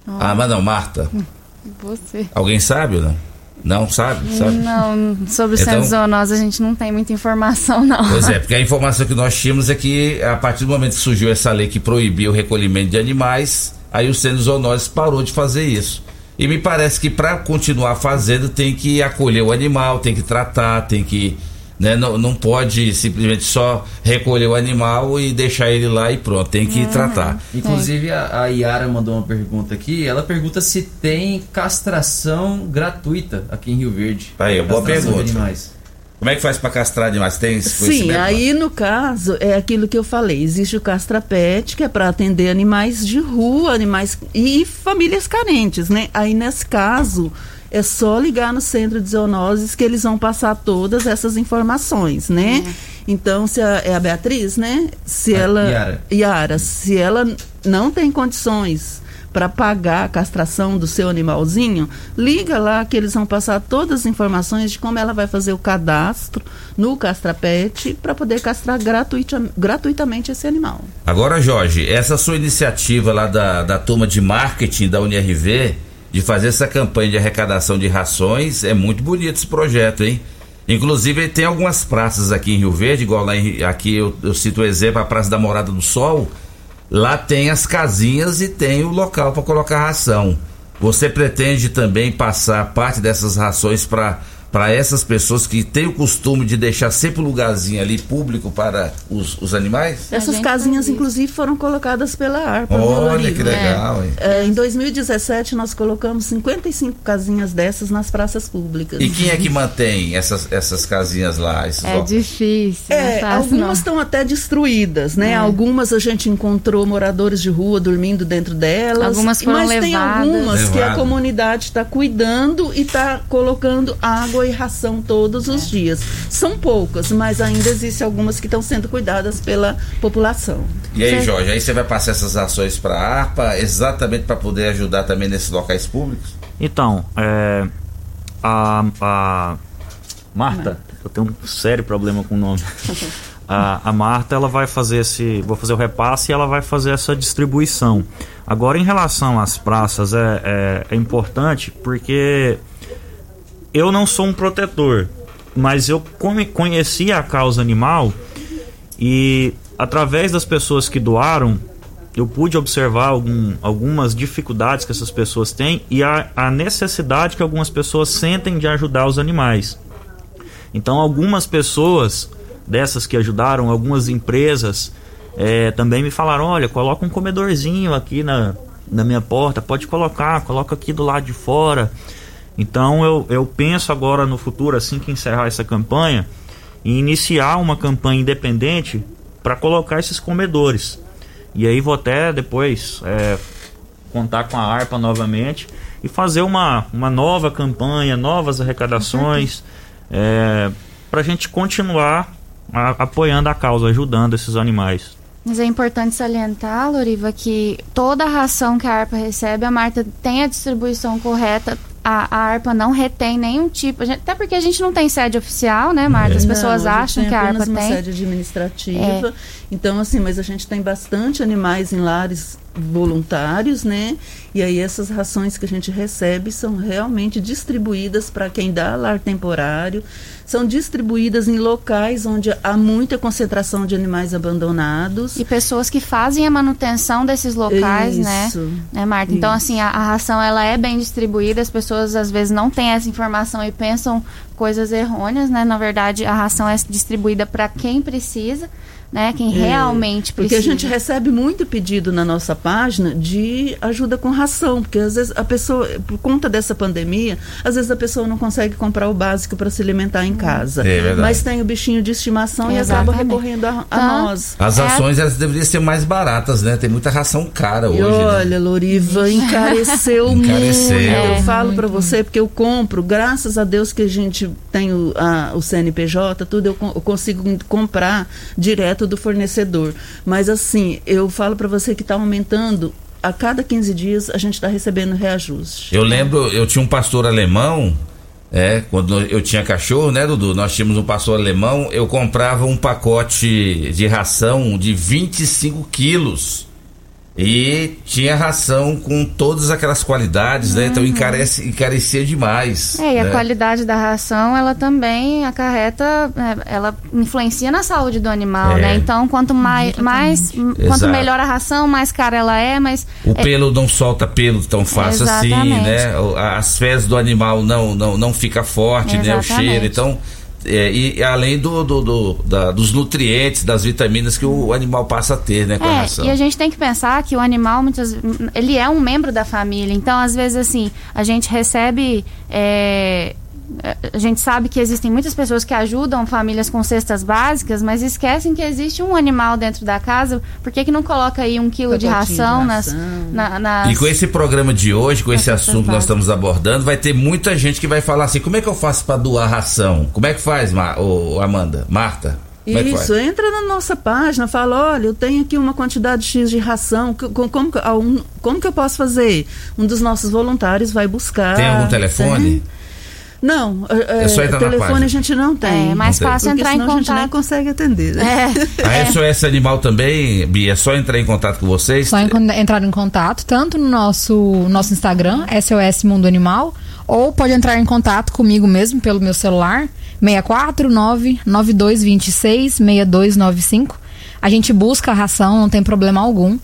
Ah, mas não, Marta. Você. Alguém sabe ou não? Não sabe? Sabe? Não, sobre o Então- centro zoonose a gente não tem muita informação, não. Pois é, porque a informação que nós tínhamos é que a partir do momento que surgiu essa lei que proibia o recolhimento de animais, aí o Zoonoses parou de fazer isso. E me parece que para continuar fazendo tem que acolher o animal, tem que tratar, tem que. Né, não, não pode simplesmente só recolher o animal e deixar ele lá e pronto, tem que tratar. Inclusive a, a Yara mandou uma pergunta aqui. Ela pergunta se tem castração gratuita aqui em Rio Verde. Aí, boa pergunta. animais. Como é que faz para castrar animais? Tem esse Sim, aí no caso é aquilo que eu falei. Existe o Castra Pet, que é para atender animais de rua, animais e famílias carentes, né? Aí nesse caso é só ligar no centro de zoonoses que eles vão passar todas essas informações, né? Então, se a, é a Beatriz, né? Se É, ela Yara. Yara, se ela não tem condições para pagar a castração do seu animalzinho, liga lá que eles vão passar todas as informações de como ela vai fazer o cadastro no Castrapet para poder castrar gratuita, gratuitamente esse animal. Agora, Jorge, essa sua iniciativa lá da, da turma de marketing da UNRV, de fazer essa campanha de arrecadação de rações, é muito bonito esse projeto, hein? Inclusive, tem algumas praças aqui em Rio Verde, igual lá em, aqui eu, eu cito o exemplo, a Praça da Morada do Sol. Lá tem as casinhas e tem o local para colocar ração. Você pretende também passar parte dessas rações para para essas pessoas que têm o costume de deixar sempre um lugarzinho ali público para os, os animais? Essas casinhas, inclusive, foram colocadas pela ARPA. Olha que legal, hein? É, em 2017, nós colocamos 55 casinhas dessas nas praças públicas. E quem é que mantém essas, essas casinhas lá? Esses É ó- difícil. É, fácil, algumas estão até destruídas, né? É. Algumas a gente encontrou moradores de rua dormindo dentro delas. Algumas foram mas tem levadas. algumas que a Levado. comunidade está cuidando e está colocando água e ração todos os dias. São poucas, mas ainda existem algumas que estão sendo cuidadas pela população. E aí, Jorge, aí você vai passar essas ações para a ARPA exatamente para poder ajudar também nesses locais públicos? Então, é, a, a Marta, eu tenho um sério problema com o nome. A, a Marta, ela vai fazer esse, vou fazer o repasse e ela vai fazer essa distribuição. Agora, em relação às praças, é, é, é importante porque eu não sou um protetor, mas eu conheci a causa animal e através das pessoas que doaram, eu pude observar algum- algumas dificuldades que essas pessoas têm e a, a necessidade que algumas pessoas sentem de ajudar os animais. Então, algumas pessoas dessas que ajudaram, algumas empresas, eh, também me falaram: olha, coloca um comedorzinho aqui na, na minha porta, pode colocar, coloca aqui do lado de fora. Então, eu, eu penso agora no futuro, assim que encerrar essa campanha, em iniciar uma campanha independente para colocar esses comedores. E aí vou até depois eh, contar com a ARPA novamente e fazer uma, uma nova campanha, novas arrecadações, para a gente continuar a- apoiando a causa, ajudando esses animais. Mas é importante salientar, Loriva, que toda a ração que a ARPA recebe, a Marta tem a distribuição correta. A, a ARPA não retém nenhum tipo. gente- até porque a gente não tem sede oficial, né, Marta? As Não, pessoas gente acham que a ARPA uma tem. É. sede administrativa. Então, assim, mas a gente tem bastante animais em lares voluntários, né? E aí essas rações que a gente recebe são realmente distribuídas para quem dá lar temporário, são distribuídas em locais onde há muita concentração de animais abandonados. E pessoas que fazem a manutenção desses locais, né? Isso. Né, Marta? Então, Isso. assim, a, a ração ela é bem distribuída, as pessoas às vezes não têm essa informação e pensam coisas errôneas, né? Na verdade, a ração é distribuída para quem precisa, né? Quem É, realmente Porque precisa. a gente recebe muito pedido na nossa página de ajuda com ração, porque às vezes a pessoa, por conta dessa pandemia, às vezes a pessoa não consegue comprar o básico para se alimentar em casa. É verdade. Mas tem o bichinho de estimação e acaba recorrendo a, a Então, nós. As É. ações elas deveriam ser mais baratas, né? Tem muita ração cara hoje. E né? olha, Loriva, encareceu, [LAUGHS] Encareceu. muito. É, eu falo para você porque eu compro, graças a Deus que a gente tem o, a- o CNPJ, tudo eu, eu consigo comprar direto do fornecedor. Mas assim, eu falo para você que está aumentando. A cada 15 dias a gente está recebendo reajuste. Eu lembro, eu tinha um pastor alemão, é, quando eu tinha cachorro, né, Dudu? Nós tínhamos um pastor alemão, eu comprava um pacote de ração de 25 quilos. E tinha ração com todas aquelas qualidades, né? Então encarece, encarecia demais. Uhum. É, e a né? qualidade da ração, ela também acarreta, é, ela influencia na saúde do animal, É. né? Então, quanto mais, mais quanto Exato. melhor a ração, mais cara ela é, mas O é, pelo não solta pelo tão fácil assim, Exatamente. né? O- As fezes do animal não não, não fica forte, né? O Exatamente. cheiro. Então, é, e além do, do, do- da- dos nutrientes, das vitaminas que o animal passa a ter, né? Com a É, ração. e a gente tem que pensar que o animal, muitas ele é um membro da família. Então, às vezes, assim, a gente recebe. é, a gente sabe que existem muitas pessoas que ajudam famílias com cestas básicas, mas esquecem que existe um animal dentro da casa. Por que, que não coloca aí um quilo de Pacotinho de ração, nas, ração. na- nas. E com esse programa de hoje, com esse assunto que nós estamos abordando, vai ter muita gente que vai falar assim: como é que eu faço para doar ração? Como é que faz, Ma- ô, Amanda? Marta? Como é Isso, faz? entra na nossa página, fala, olha, eu tenho aqui uma quantidade X de ração, como, que- ah, como que eu posso fazer? Um dos nossos voluntários vai buscar. Tem algum telefone? Tem. Não, é, É só entrar na telefone página. a gente não tem. É mais Não tem. fácil Porque entrar em senão a gente nem contato. consegue atender. É. [LAUGHS] A SOS Animal também, Bia, é só entrar em contato com vocês? Só entrar em contato, tanto no nosso, nosso Instagram, SOS Mundo Animal, ou pode entrar em contato comigo mesmo pelo meu celular, 649-9226-6295. A gente busca a ração, não tem problema algum.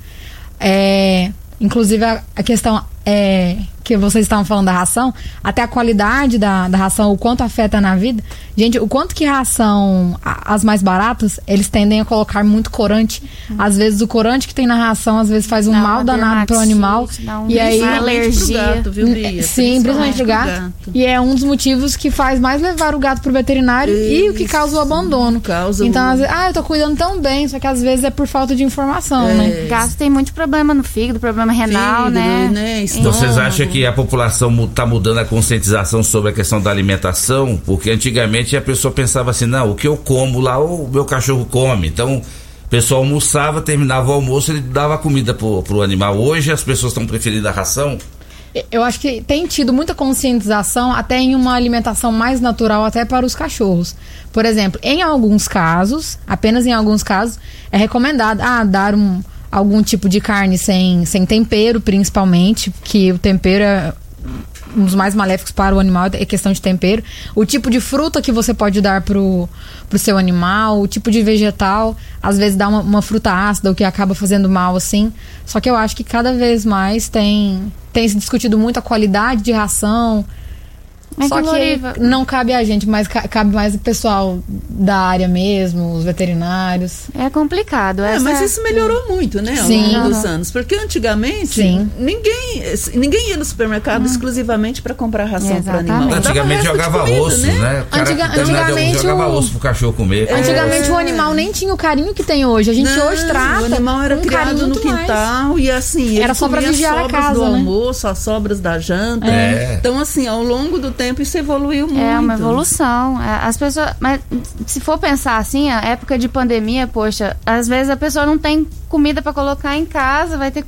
É, inclusive, a, a questão é, que vocês estavam falando da ração, até a qualidade da, da ração, o quanto afeta na vida. Gente, o quanto que ração, a- as mais baratas, eles tendem a colocar muito corante. Às vezes o corante que tem na ração, às vezes faz um Dá mal danado pro animal. um- e aí uma alergia. Pro gato, viu, Bia? Sim, principalmente pro gato. E é um dos motivos que faz mais levar o gato pro veterinário e o que causa o abandono. Causa então, o- às vezes, ah, eu tô cuidando tão bem, só que às vezes é por falta de informação, né? Gato tem muito problema no fígado, problema renal, Fígado, né? né? Vocês acham que a população está mudando a conscientização sobre a questão da alimentação? Porque antigamente a pessoa pensava assim, não, o que eu como lá, o meu cachorro come. Então, o pessoal almoçava, terminava o almoço, ele dava comida pro, pro animal. Hoje as pessoas estão preferindo a ração? Eu acho que tem tido muita conscientização até em uma alimentação mais natural até para os cachorros. Por exemplo, em alguns casos, apenas em alguns casos, é recomendado ah, dar um, algum tipo de carne sem, sem tempero, principalmente, que o tempero é um dos mais maléficos para o animal é questão de tempero. O tipo de fruta que você pode dar pro, pro seu animal, o tipo de vegetal, às vezes dá uma, uma fruta ácida, o que acaba fazendo mal, assim. Só que eu acho que cada vez mais tem, tem se discutido muito a qualidade de ração. É Só que, que não cabe a gente, mas ca- cabe mais o pessoal da área mesmo, os veterinários. É complicado. É, mas isso melhorou muito, né, ao Sim. longo dos anos. Porque antigamente, Sim. ninguém ninguém ia no supermercado exclusivamente para comprar ração para animal. Antigamente jogava comida, osso, né? O cara Antiga- antigamente jogava o- osso pro cachorro comer. Antigamente o animal nem tinha o carinho que tem hoje. A gente Não, hoje trata. O animal era um criado carinho no muito mais. quintal e assim. Era só pra comia vigiar a as sobras casa, do né? almoço, as sobras da janta. É. Então, assim, ao longo do tempo isso evoluiu muito. É uma evolução. É, As pessoas, mas se for pensar assim, a época de pandemia, poxa, às vezes a pessoa não tem comida para colocar em casa, vai ter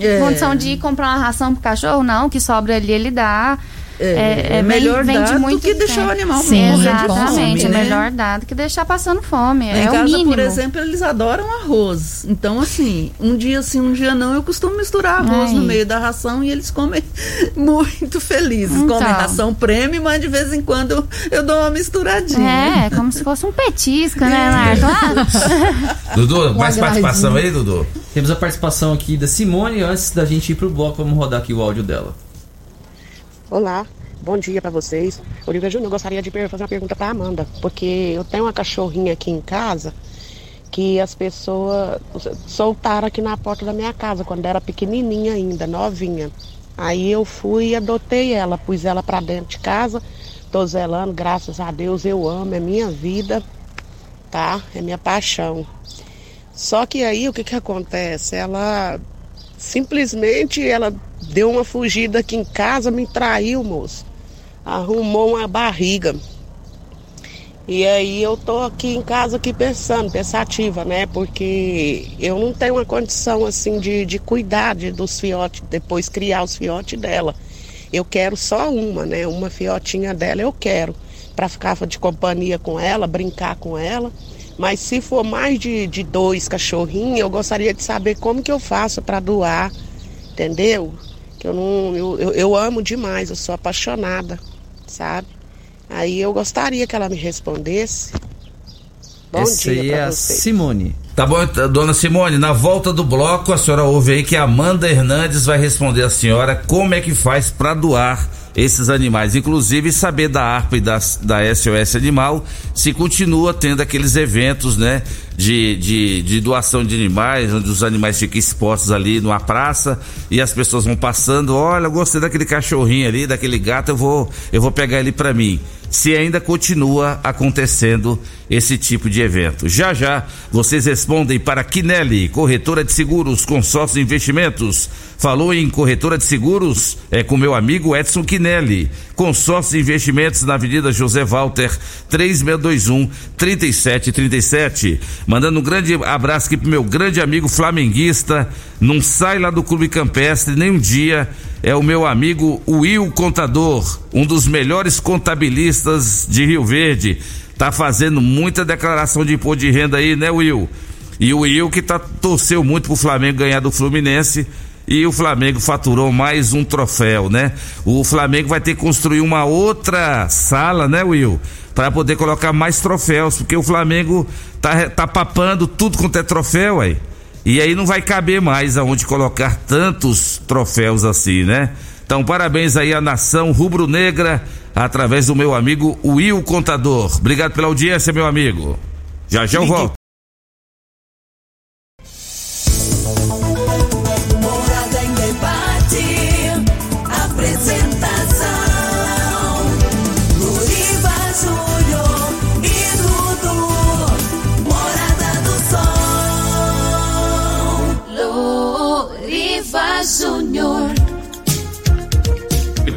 É. condição de ir comprar uma ração pro cachorro, não, o que sobra ali ele dá. É, é vem- melhor vem dar do que deixar tempo. o animal Sim, morrer de Exatamente, fome, é né? melhor dar do que deixar passando fome. Lá é em o casa, mínimo. por exemplo, eles adoram arroz. Então, assim, um dia sim, um dia não, eu costumo misturar arroz Ai. no meio da ração e eles comem [LAUGHS] muito felizes. Então. Comem ração prêmio, mas de vez em quando eu dou uma misturadinha. É, como se fosse um petisca, né, Marco? [LAUGHS] [LAUGHS] Dudu, mais participação aí, Dudu? Temos a participação aqui da Simone. Antes da gente ir pro bloco, vamos rodar aqui o áudio dela. Olá, bom dia pra vocês. Olivia Júnior, eu gostaria de fazer uma pergunta pra Amanda, porque eu tenho uma cachorrinha aqui em casa que as pessoas soltaram aqui na porta da minha casa quando era pequenininha ainda, novinha. Aí eu fui e adotei ela, pus ela pra dentro de casa, tô zelando, graças a Deus, eu amo, é minha vida, tá? É minha paixão. Só que aí o que que acontece? Ela simplesmente ela deu uma fugida aqui em casa, me traiu, moço. Arrumou uma barriga. E aí eu tô aqui em casa aqui pensando, pensativa, né? Porque eu não tenho uma condição assim de, de cuidar de, dos fiotes, depois criar os fiotes dela. Eu quero só uma, né? Uma fiotinha dela eu quero. Pra ficar de companhia com ela, brincar com ela. Mas se for mais de, de dois cachorrinhos, eu gostaria de saber como que eu faço para doar, entendeu? Que eu não. Eu, eu, eu amo demais, eu sou apaixonada, sabe? Aí eu gostaria que ela me respondesse. Bom Essa dia aí é a vocês. Simone. Tá bom, tá, dona Simone, na volta do bloco a senhora ouve aí que a Amanda Hernandes vai responder a senhora como é que faz para doar esses animais, inclusive saber da ARPA e da, da SOS Animal se continua tendo aqueles eventos, né, de, de, de doação de animais, onde os animais ficam expostos ali numa praça e as pessoas vão passando, olha, eu gostei daquele cachorrinho ali, daquele gato, eu vou, eu vou pegar ele para mim. Se ainda continua acontecendo esse tipo de evento. Já já vocês respondem para Quinelli, corretora de seguros, consórcio e investimentos. Falou em corretora de seguros? É com meu amigo Edson Quinelli. Consórcio e investimentos na Avenida José Walter, 3621 3737. Mandando um grande abraço aqui pro meu grande amigo flamenguista. Não sai lá do Clube Campestre nem um dia. É o meu amigo Will Contador, um dos melhores contabilistas de Rio Verde. Tá fazendo muita declaração de imposto de renda aí, né, Will? E o Will que tá, torceu muito pro Flamengo ganhar do Fluminense. E o Flamengo faturou mais um troféu, né? O Flamengo vai ter que construir uma outra sala, né, Will? Para poder colocar mais troféus, porque o Flamengo tá, tá papando tudo quanto é troféu, aí. E aí não vai caber mais aonde colocar tantos troféus assim, né? Então, parabéns aí à nação rubro-negra, através do meu amigo Will Contador. Obrigado pela audiência, meu amigo. Já já eu volto.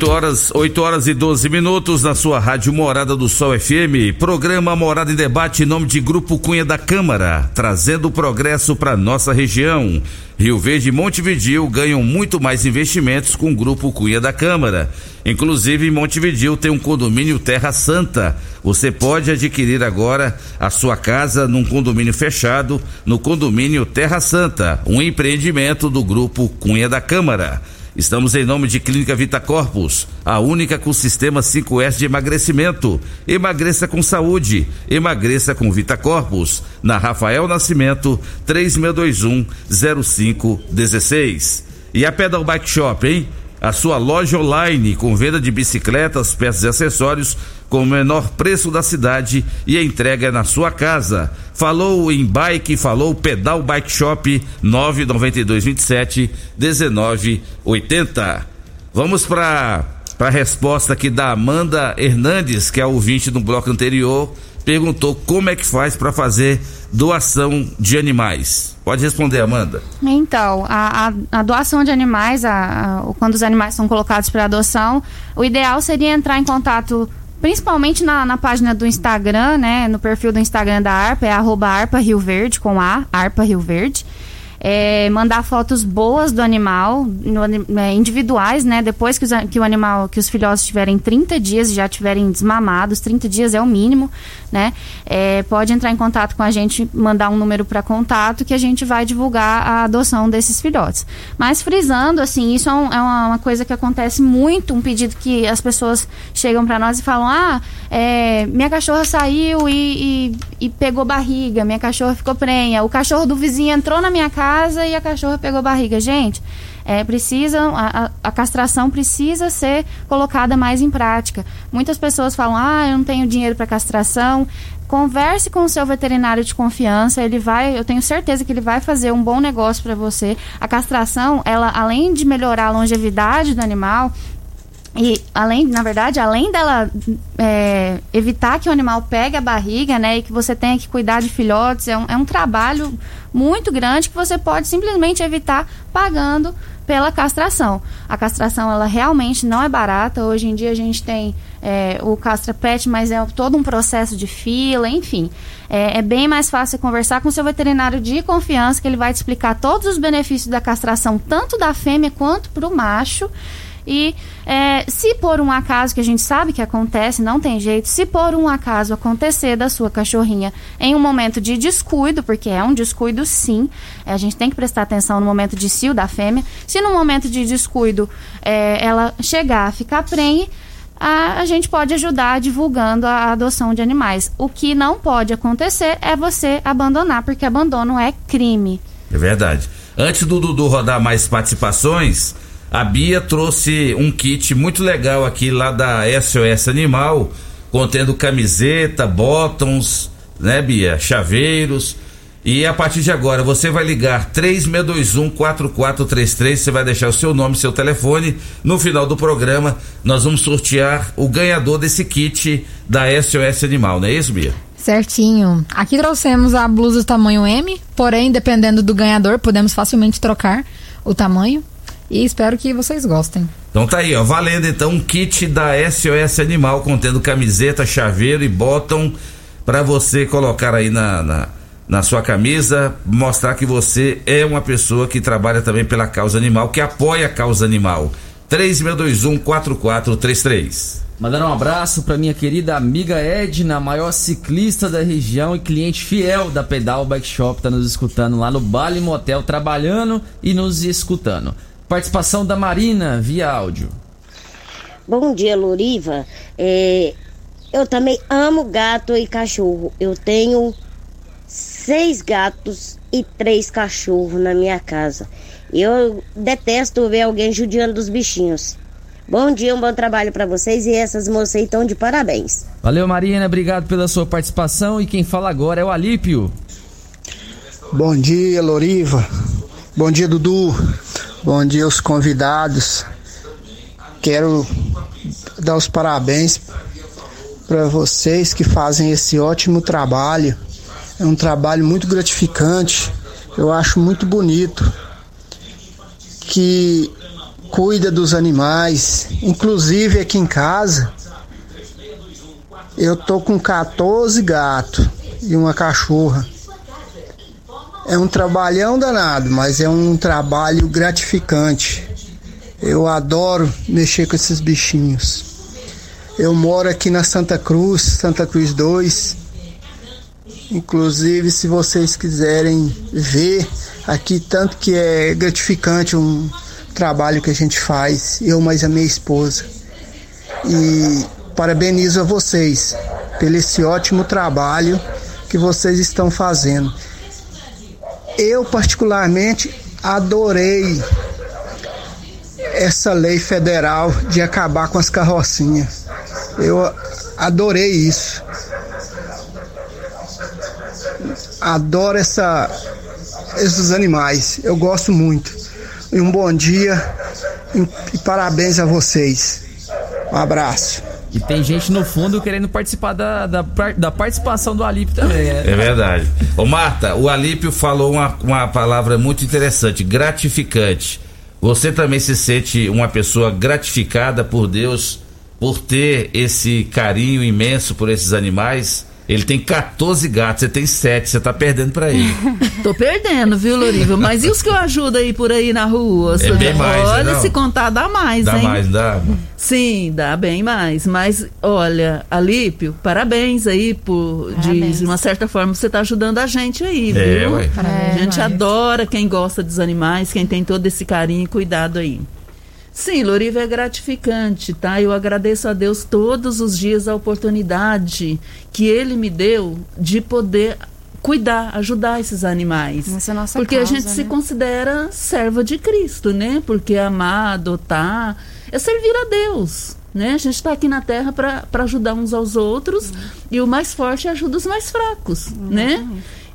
Horas, 8 horas e 12 minutos na sua rádio Morada do Sol FM. Programa Morada em Debate em nome de Grupo Cunha da Câmara, trazendo progresso para nossa região. Rio Verde e Montevidil ganham muito mais investimentos com o Grupo Cunha da Câmara. Inclusive, em Montevidil tem um condomínio Terra Santa. Você pode adquirir agora a sua casa num condomínio fechado, no condomínio Terra Santa, um empreendimento do Grupo Cunha da Câmara. Estamos em nome de Clínica Vita Corpus, a única com sistema 5S de emagrecimento. Emagreça com saúde, emagreça com Vita Corpus. Na Rafael Nascimento, 3621 0516. E a Pedal Bike Shop, hein? A sua loja online com venda de bicicletas, peças e acessórios com o menor preço da cidade e entrega é na sua casa. Falou em bike, falou Pedal Bike Shop 99227 1980. Vamos para a resposta aqui da Amanda Hernandes, que é ouvinte do bloco anterior, perguntou como é que faz para fazer doação de animais. Pode responder, Amanda. Então, a, a- a doação de animais, a- quando os animais são colocados para adoção, o ideal seria entrar em contato principalmente na, na página do Instagram, né? No perfil do Instagram da ARPA, é arroba ARPA Rio Verde, com A, ARPA Rio Verde. É, mandar fotos boas do animal, no é, individuais, né? Depois que, os que o animal, que os filhotes tiverem 30 dias e já tiverem desmamados, 30 dias é o mínimo, né? É, pode entrar em contato com a gente, mandar um número para contato que a gente vai divulgar a adoção desses filhotes. Mas frisando, assim, isso é, um- é uma, uma coisa que acontece muito, um pedido que as pessoas chegam para nós e falam: ah, é, minha cachorra saiu e, e- e pegou barriga, minha cachorra ficou prenha, o cachorro do vizinho entrou na minha casa e a cachorra pegou barriga. Gente, é, precisam, a, a- a castração precisa ser colocada mais em prática. Muitas pessoas falam, ah, eu não tenho dinheiro para castração. Converse com o seu veterinário de confiança, ele vai, eu tenho certeza que ele vai fazer um bom negócio para você. A castração, ela além de melhorar a longevidade do animal, e além, na verdade, além dela é, evitar que o animal pegue a barriga, né, e que você tenha que cuidar de filhotes, é um, é um trabalho muito grande que você pode simplesmente evitar pagando pela castração. A castração, ela realmente não é barata. Hoje em dia a gente tem é, o castra pet, mas é todo um processo de fila, enfim. É, é bem mais fácil conversar com seu veterinário de confiança, que ele vai te explicar todos os benefícios da castração, tanto da fêmea quanto para o macho. E é, se por um acaso, que a gente sabe que acontece, não tem jeito, se por um acaso acontecer da sua cachorrinha em um momento de descuido, porque é um descuido sim, é, a gente tem que prestar atenção no momento de cio da fêmea, se no momento de descuido é, ela chegar a ficar prenhe, a, a gente pode ajudar divulgando a adoção de animais. O que não pode acontecer é você abandonar, porque abandono é crime. É verdade. Antes do Dudu rodar mais participações, a Bia trouxe um kit muito legal aqui lá da SOS Animal, contendo camiseta, bottoms, né, Bia? Chaveiros. E a partir de agora, você vai ligar 3621-4433, você vai deixar o seu nome, seu telefone. No final do programa, nós vamos sortear o ganhador desse kit da SOS Animal, não é isso, Bia? Certinho. Aqui trouxemos a blusa tamanho M, porém, dependendo do ganhador, podemos facilmente trocar o tamanho. E espero que vocês gostem. Então tá aí, ó, valendo então um kit da SOS Animal contendo camiseta, chaveiro e bottom para você colocar aí na, na, na sua camisa, mostrar que você é uma pessoa que trabalha também pela causa animal, que apoia a causa animal. 3621-4433. Mandar um abraço para minha querida amiga Edna, maior ciclista da região e cliente fiel da Pedal Bike Shop, tá nos escutando lá no Bali Motel, trabalhando e nos escutando. Participação da Marina via áudio. Bom dia, Loriva. É, eu também amo gato e cachorro. Eu tenho seis gatos e três cachorros na minha casa. Eu detesto ver alguém judiando dos bichinhos. Bom dia, um bom trabalho para vocês e essas moças aí estão de parabéns. Valeu, Marina, obrigado pela sua participação. E quem fala agora é o Alípio. Bom dia, Loriva. Bom dia, Dudu. Bom dia, os convidados. Quero dar os parabéns para vocês que fazem esse ótimo trabalho. É um trabalho muito gratificante. Eu acho muito bonito que cuida dos animais, inclusive aqui em casa. Eu tô com 14 gatos e uma cachorra. É um trabalhão danado, mas é um trabalho gratificante. Eu adoro mexer com esses bichinhos. Eu moro aqui na Santa Cruz, Santa Cruz 2. Inclusive, se vocês quiserem ver aqui, tanto que é gratificante um trabalho que a gente faz, eu mais a minha esposa. E parabenizo a vocês pelo esse ótimo trabalho que vocês estão fazendo. Eu, particularmente, adorei essa lei federal de acabar com as carrocinhas. Eu adorei isso. Adoro essa, esses animais. Eu gosto muito. E um bom dia e, parabéns a vocês. Um abraço. E tem gente no fundo querendo participar da, da, da participação do Alípio também. É, é verdade. Ô Marta, o Alípio falou uma, uma palavra muito interessante, gratificante. Você também se sente uma pessoa gratificada por Deus por ter esse carinho imenso por esses animais? Ele tem 14 gatos, você tem 7, você tá perdendo pra ele. [LAUGHS] Tô perdendo, viu, Loriva? Mas e os que eu ajudo aí por aí na rua? É bem mais, olha, né, se contar, dá mais, dá hein? mais, dá. Sim, dá bem mais. Mas, olha, Alípio, parabéns aí por, Parabéns. de uma certa forma, você tá ajudando a gente aí, É, viu? ué. a gente adora quem gosta dos animais, quem tem todo esse carinho e cuidado aí. Sim, Loriva é gratificante, tá? Eu agradeço a Deus todos os dias a oportunidade que Ele me deu de poder cuidar, ajudar esses animais. Essa é a Porque causa, a gente se né? considera serva de Cristo, né? Porque amar, adotar, é servir a Deus. Né? A gente está aqui na Terra para ajudar uns aos outros e o mais forte ajuda os mais fracos, né?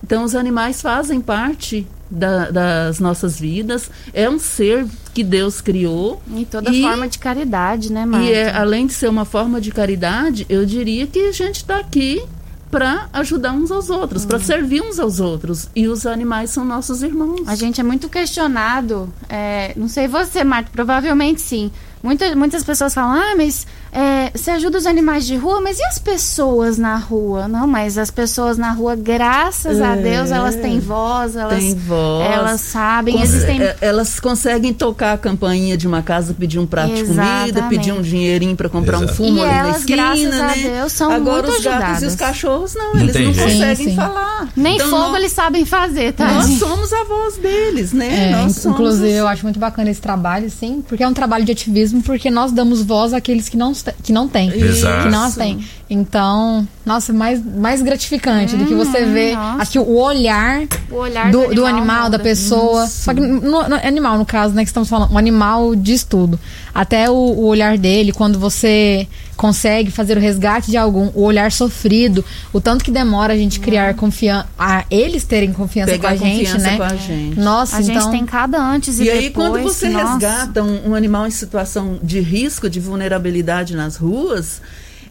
Então os animais fazem parte da- das nossas vidas. É um ser que Deus criou. E toda forma de caridade, né, Marta? E é, além de ser uma forma de caridade, eu diria que a gente está aqui para ajudar uns aos outros, para servir uns aos outros. E os animais são nossos irmãos. A gente é muito questionado, é, não sei você, Marta, provavelmente sim. Muita, muitas pessoas falam, ah, mas é, você ajuda os animais de rua, mas e as pessoas na rua? Não, mas as pessoas na rua, graças a É. Deus, elas têm voz, elas, Tem voz. elas sabem, Cons- existem... é, Elas conseguem tocar a campainha de uma casa, pedir um prato de comida, Exatamente. pedir um dinheirinho para comprar um Exato. fumo E ali na elas, esquina, graças né? a Deus, são Agora muito os gatos e ajudadas. os cachorros não, Não eles não jeito. conseguem Sim, sim. falar. Nem Então, fogo nós- eles sabem fazer, tá? Nós somos a voz deles, né? É, nós somos inclusive, os- eu acho muito bacana esse trabalho, sim, porque é um trabalho de ativismo, porque nós damos voz àqueles que não, que não têm. Exato. Que não as têm. Então, nossa, mais, mais gratificante do que você ver nossa. acho que o olhar, O olhar do, do do animal animal, da pessoa. Só que no, no- animal, no caso, né, que estamos falando, o animal diz tudo. Até o, o olhar dele, quando você consegue fazer o resgate de algum, o olhar sofrido, o tanto que demora a gente criar confiança, a eles terem confiança Pegar com a gente, confiança né? com a gente. Nossa, A gente então, tem cada antes e, E aí, depois. quando você nossa. resgata um, um animal em situação de risco, de vulnerabilidade nas ruas,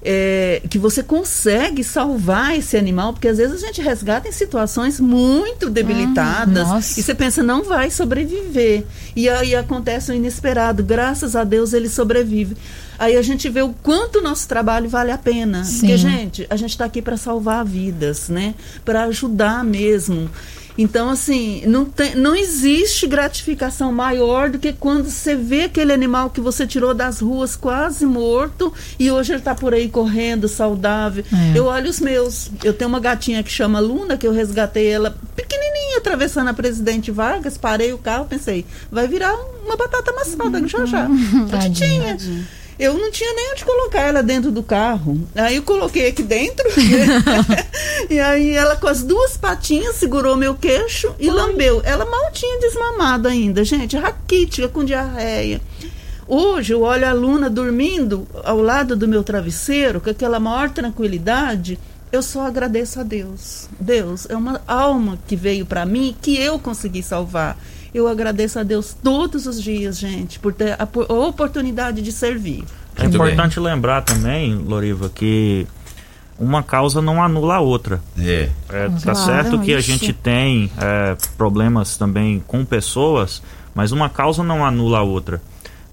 é, que você consegue salvar esse animal, porque às vezes a gente resgata em situações muito debilitadas nossa. e você pensa, não vai sobreviver. E aí acontece o inesperado, graças a Deus ele sobrevive. Aí a gente vê o quanto o nosso trabalho vale a pena. Sim. Porque, gente, a gente está aqui para salvar vidas, né? Para ajudar mesmo. Então, assim, não, tem, não existe gratificação maior do que quando você vê aquele animal que você tirou das ruas quase morto e hoje ele está por aí correndo, saudável. É. Eu olho os meus. Eu tenho uma gatinha que chama Luna, que eu resgatei ela pequenininha, atravessando a Presidente Vargas, parei o carro, pensei, vai virar uma batata amassada já já. [LAUGHS] Tadinha. Bonitinha. Eu não tinha nem onde colocar ela dentro do carro. Aí eu coloquei aqui dentro. [LAUGHS] e aí ela com as duas patinhas segurou meu queixo e lambeu. Ela mal tinha desmamado ainda, gente, raquítica com diarreia. Hoje eu olho a Luna dormindo ao lado do meu travesseiro com aquela maior tranquilidade. Eu só agradeço a Deus. Deus é uma alma que veio para mim que eu consegui salvar. Eu agradeço a Deus todos os dias, gente, por ter a, por- a oportunidade de servir. É importante lembrar também, Loriva, que uma causa não anula a outra. É. tá Claro, certo que a gente tem é, problemas também com pessoas, mas uma causa não anula a outra.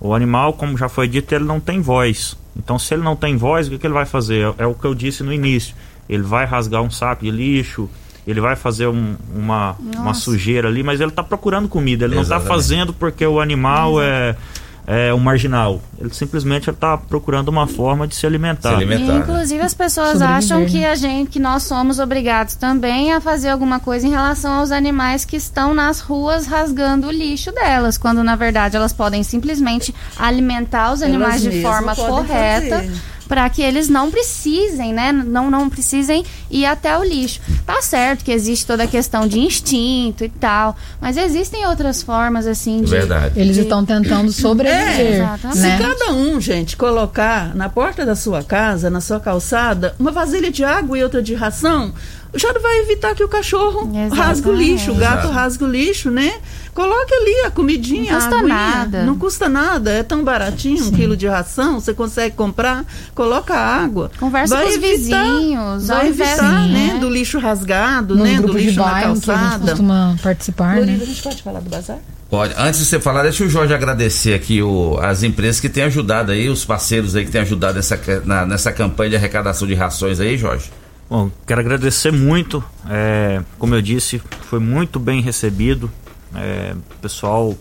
O animal, como já foi dito, ele não tem voz. Então, se ele não tem voz, o que, que ele vai fazer? É, é o que eu disse no início. Ele vai rasgar um saco de lixo, ele vai fazer um- uma, uma sujeira ali, mas ele está procurando comida. Ele não está Exatamente. fazendo porque o animal é, é um marginal. Ele simplesmente está procurando uma forma de se alimentar. E, inclusive as pessoas Sobreviver, acham né? que a gente, que nós somos obrigados também a fazer alguma coisa em relação aos animais que estão nas ruas rasgando o lixo delas, quando na verdade elas podem simplesmente alimentar os Elas animais de mesmas forma correta. fazer. Para que eles não precisem, né? Não, não precisem ir até o lixo. Tá certo que existe toda a questão de instinto e tal, mas existem outras formas, assim, de. Eles de- estão tentando [CLEARS THROAT] sobreviver. É, Exatamente. Se cada um, gente, colocar na porta da sua casa, na sua calçada, uma vasilha de água e outra de ração, já vai evitar que o cachorro rasgue o lixo, o gato Exato. rasgue o lixo, né? Coloque ali a comidinha, Não a custa aguinha. nada. Não custa nada, é tão baratinho, um quilo de ração, você consegue comprar, coloca água. Conversa vai com os evitar, vizinhos, vai evitar, Sim, né? né? Do lixo rasgado, Nos né? Do lixo na bairro que a gente calçada. costuma participar, Loriva, né? a gente pode falar do bazar? Pode. Antes de você falar, deixa o Jorge agradecer aqui o, as empresas que têm ajudado aí, os parceiros aí que têm ajudado nessa, na- nessa campanha de arrecadação de rações aí, Jorge. Bom, quero agradecer muito. é, como eu disse, foi muito bem recebido. É, pessoal,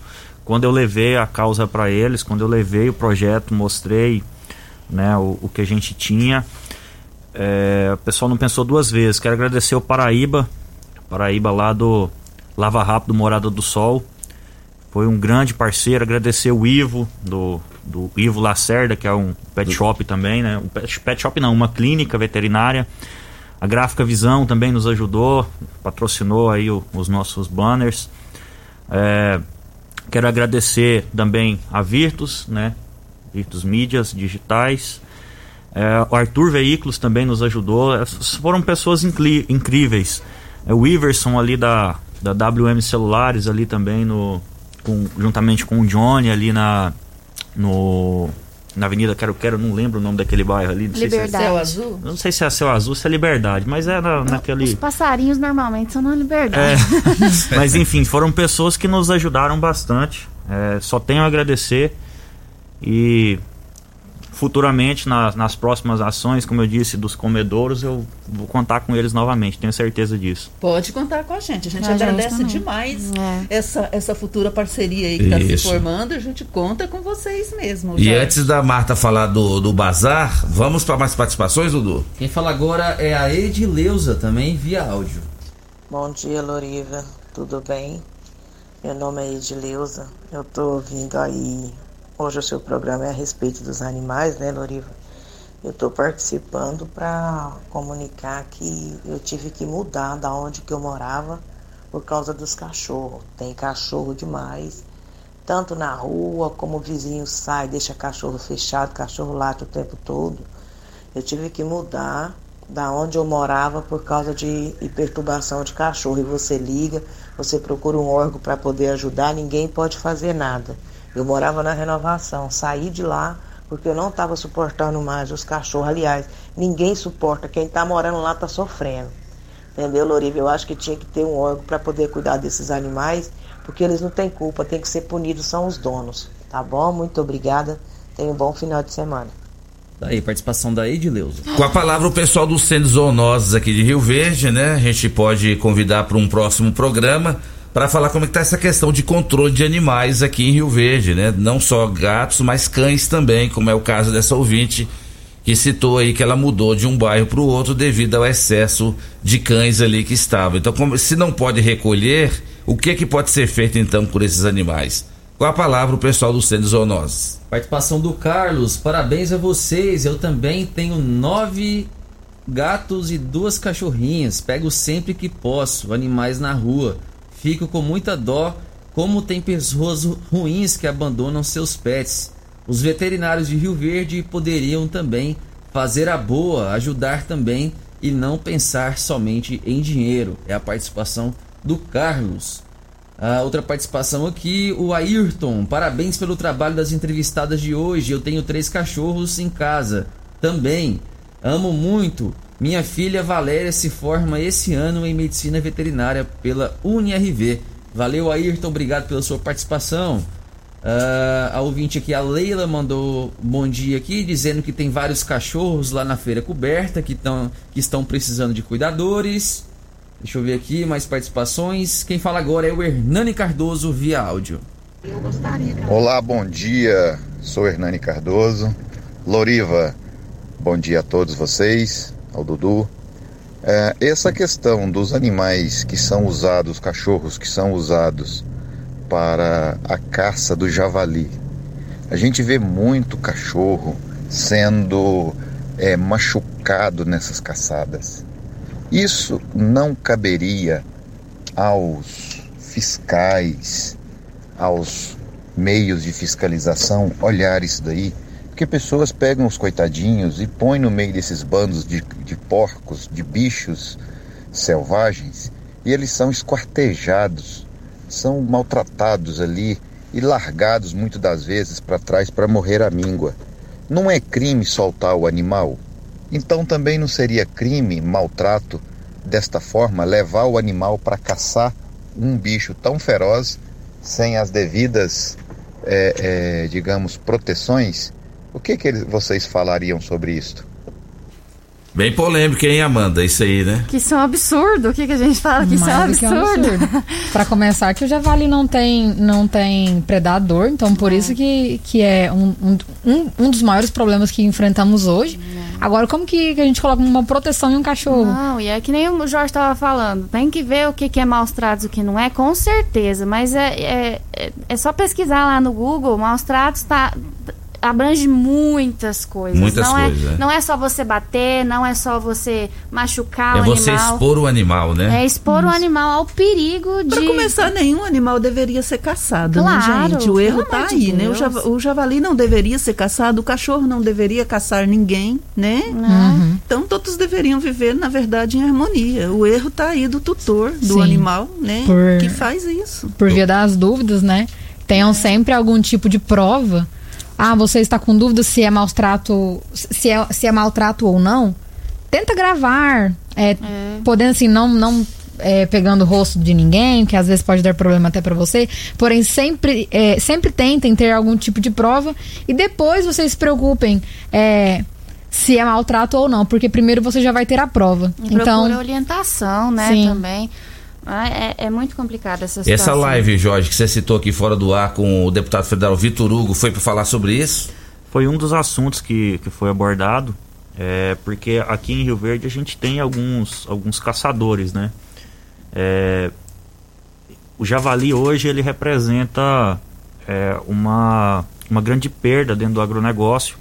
quando eu levei a causa para eles, quando eu levei o projeto, mostrei né, o, o que a gente tinha, é, o pessoal não pensou duas vezes. Quero agradecer o Paraíba, Paraíba lá do Lava Rápido Morada do Sol. Foi um grande parceiro. Agradecer o Ivo, do, do Ivo Lacerda, que é um pet shop também, né? Um pet, pet shop não, uma clínica veterinária. A Gráfica Visão também nos ajudou, patrocinou aí o- os nossos banners. É, quero agradecer também a Virtus, né? Virtus Mídias Digitais. É, o Arthur Veículos também nos ajudou. Essas foram pessoas incríveis. É, o Iverson ali da, da WM Celulares ali também no com- juntamente com o Johnny ali na no na Avenida Quero Quero, não lembro o nome daquele bairro ali. Não sei se é- Liberdade. Céu azul? não sei se é Céu Azul, se é Liberdade, mas é na, Os naquele. passarinhos normalmente são na É, liberdade. [LAUGHS] mas enfim, foram pessoas que nos ajudaram bastante. É, só tenho a agradecer e futuramente nas, nas próximas ações, como eu disse, dos comedouros, eu vou contar com eles novamente, tenho certeza disso. Pode contar com a gente. A gente A gente agradece também. demais essa, essa futura parceria aí que está se formando. A gente conta com vocês mesmo. E antes da Marta falar do, do bazar, vamos para mais participações, Dudu? Quem fala agora é a Edileuza, também via áudio. Bom dia, Loriva. Tudo bem? Meu nome é Edileuza. Eu tô ouvindo aí. Hoje o seu programa é a respeito dos animais, né, Loriva? Eu tô participando para comunicar que eu tive que mudar da onde que eu morava por causa dos cachorros. Tem cachorro demais, tanto na rua como o vizinho sai, deixa cachorro fechado, cachorro late o tempo todo. Eu tive que mudar da onde eu morava por causa de perturbação de cachorro. E você liga, você procura um órgão para poder ajudar, ninguém pode fazer nada. Eu morava na renovação, saí de lá porque eu não estava suportando mais os cachorros. Aliás, ninguém suporta, quem está morando lá está sofrendo. Entendeu, Loriva? Eu acho que tinha que ter um órgão para poder cuidar desses animais, porque eles não têm culpa, tem que ser punidos, são os donos. Tá bom? Muito obrigada. Tenha um bom final de semana. Daí, participação da Edileuza. Com a palavra o pessoal dos Centros Zoonoses aqui de Rio Verde, né? A gente pode convidar para um próximo programa para falar como é que tá essa questão de controle de animais aqui em Rio Verde, né? Não só gatos, mas cães também, como é o caso dessa ouvinte que citou aí que ela mudou de um bairro para o outro devido ao excesso de cães ali que estavam. Então, como, se não pode recolher, o que que pode ser feito então por esses animais? Com a palavra, o pessoal do Centro Zoonoses. Participação do Carlos, parabéns a vocês. Eu também tenho nove gatos e duas cachorrinhas. Pego sempre que posso, animais na rua. Fico com muita dó como tem pessoas ruins que abandonam seus pets. Os veterinários de Rio Verde poderiam também fazer a boa, ajudar também e não pensar somente em dinheiro. É a participação do Carlos. A outra participação aqui, o Ayrton. Parabéns pelo trabalho das entrevistadas de hoje. Eu tenho três cachorros em casa também. Amo muito. Minha filha Valéria se forma esse ano em medicina veterinária pela UniRV. Valeu, Ayrton. Obrigado pela sua participação. Uh, a ouvinte aqui, a Leila, mandou bom dia aqui, dizendo que tem vários cachorros lá na feira coberta que, tão, que estão precisando de cuidadores. Deixa eu ver aqui mais participações. Quem fala agora é o Hernani Cardoso via áudio. Olá, bom dia. Sou Hernani Cardoso. Loriva, bom dia a todos vocês, ao Dudu. É, essa questão dos animais que são usados, cachorros que são usados para a caça do javali. A gente vê muito cachorro sendo é, machucado nessas caçadas. Isso não caberia aos fiscais, aos meios de fiscalização olhar isso daí, porque pessoas pegam os coitadinhos e põem no meio desses bandos de, de porcos, de bichos selvagens, e eles são esquartejados são maltratados ali e largados muitas das vezes para trás para morrer à míngua. Não é crime soltar o animal? Então também não seria crime, maltrato, desta forma, levar o animal para caçar um bicho tão feroz sem as devidas, é, é, digamos, proteções? O que, que eles, vocês falariam sobre isto? Bem polêmico, hein, Amanda? Isso aí, né? Que isso é um absurdo. O que, que a gente fala? Que isso é um Mais absurdo. um absurdo. [LAUGHS] Para começar, que o javali não tem, não tem predador, então por isso que, que é um, um, um, dos maiores problemas que enfrentamos hoje. Agora, como que, que a gente coloca uma proteção em um cachorro? Não, e é que nem o Jorge estava falando. Tem que ver o que, que é maus tratos e o que não é, com certeza. Mas é, é, é, é só pesquisar lá no Google. Maus tratos tá, abrange muitas coisas. Muitas não coisas, É, é. Não é só você bater, não é só você machucar É o você animal. expor o animal, né? É expor o animal ao perigo de. Para começar, nenhum animal deveria ser caçado, Claro, né, gente? O erro tá de aí, né? O, java- o javali não deveria ser caçado, o cachorro não deveria caçar ninguém, né? Uhum. Então todos deveriam viver, na verdade, em harmonia. O erro tá aí do tutor, do Sim. animal, né? Por- Que faz isso. Por via das dúvidas, né? Tenham sempre algum tipo de prova. Ah, você está com dúvida se é maltrato, se é, se é maltrato ou não? Tenta gravar, é, podendo assim, não, não é, pegando o rosto de ninguém, que às vezes pode dar problema até pra você. Porém, sempre, é, sempre tentem ter algum tipo de prova e depois vocês se preocupem é, se é maltrato ou não, porque primeiro você já vai ter a prova. E então, orientação, né? Sim. Também. Ah, É, é muito complicada essa situação. Essa live, Jorge, que você citou aqui fora do ar com o deputado federal Vitor Hugo, foi para falar sobre isso? Foi um dos assuntos que, que foi abordado, é, porque aqui em Rio Verde a gente tem alguns, alguns caçadores, né? É, o javali hoje ele representa é, uma, uma grande perda dentro do agronegócio,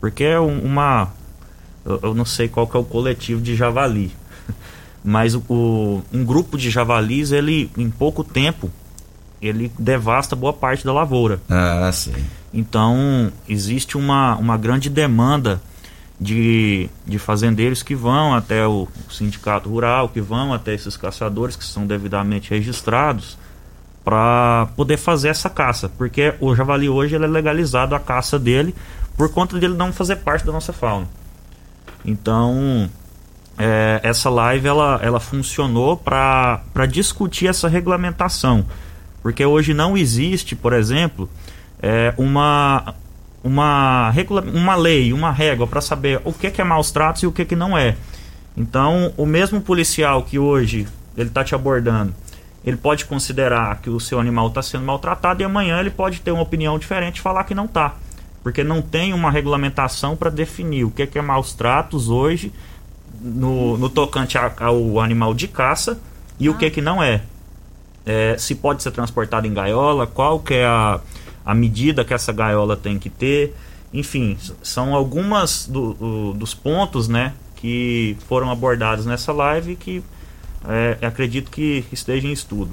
porque é um- uma. Eu, eu não sei qual que é o coletivo de javali, [LAUGHS] mas o, um grupo de javalis, ele em pouco tempo, ele devasta boa parte da lavoura. Ah, sim. Então, existe uma, uma grande demanda de, de fazendeiros que vão até o sindicato rural, que vão até esses caçadores que são devidamente registrados para poder fazer essa caça, porque o javali hoje ele é legalizado a caça dele por conta dele não fazer parte da nossa fauna. Então, é, essa live ela, ela funcionou para discutir essa regulamentação, porque hoje não existe, por exemplo, é, uma uma regula uma lei, uma régua para saber o que, que é maus tratos e o que, que não é. Então, o mesmo policial que hoje ele está te abordando, ele pode considerar que o seu animal está sendo maltratado e amanhã ele pode ter uma opinião diferente e falar que não está, porque não tem uma regulamentação para definir o que, que é maus tratos hoje no, no tocante ao animal de caça e o que, que não é. é, se pode ser transportado em gaiola, qual que é a, a medida que essa gaiola tem que ter. Enfim, são algumas do- o- dos pontos né, que foram abordados nessa live que é, acredito que esteja em estudo.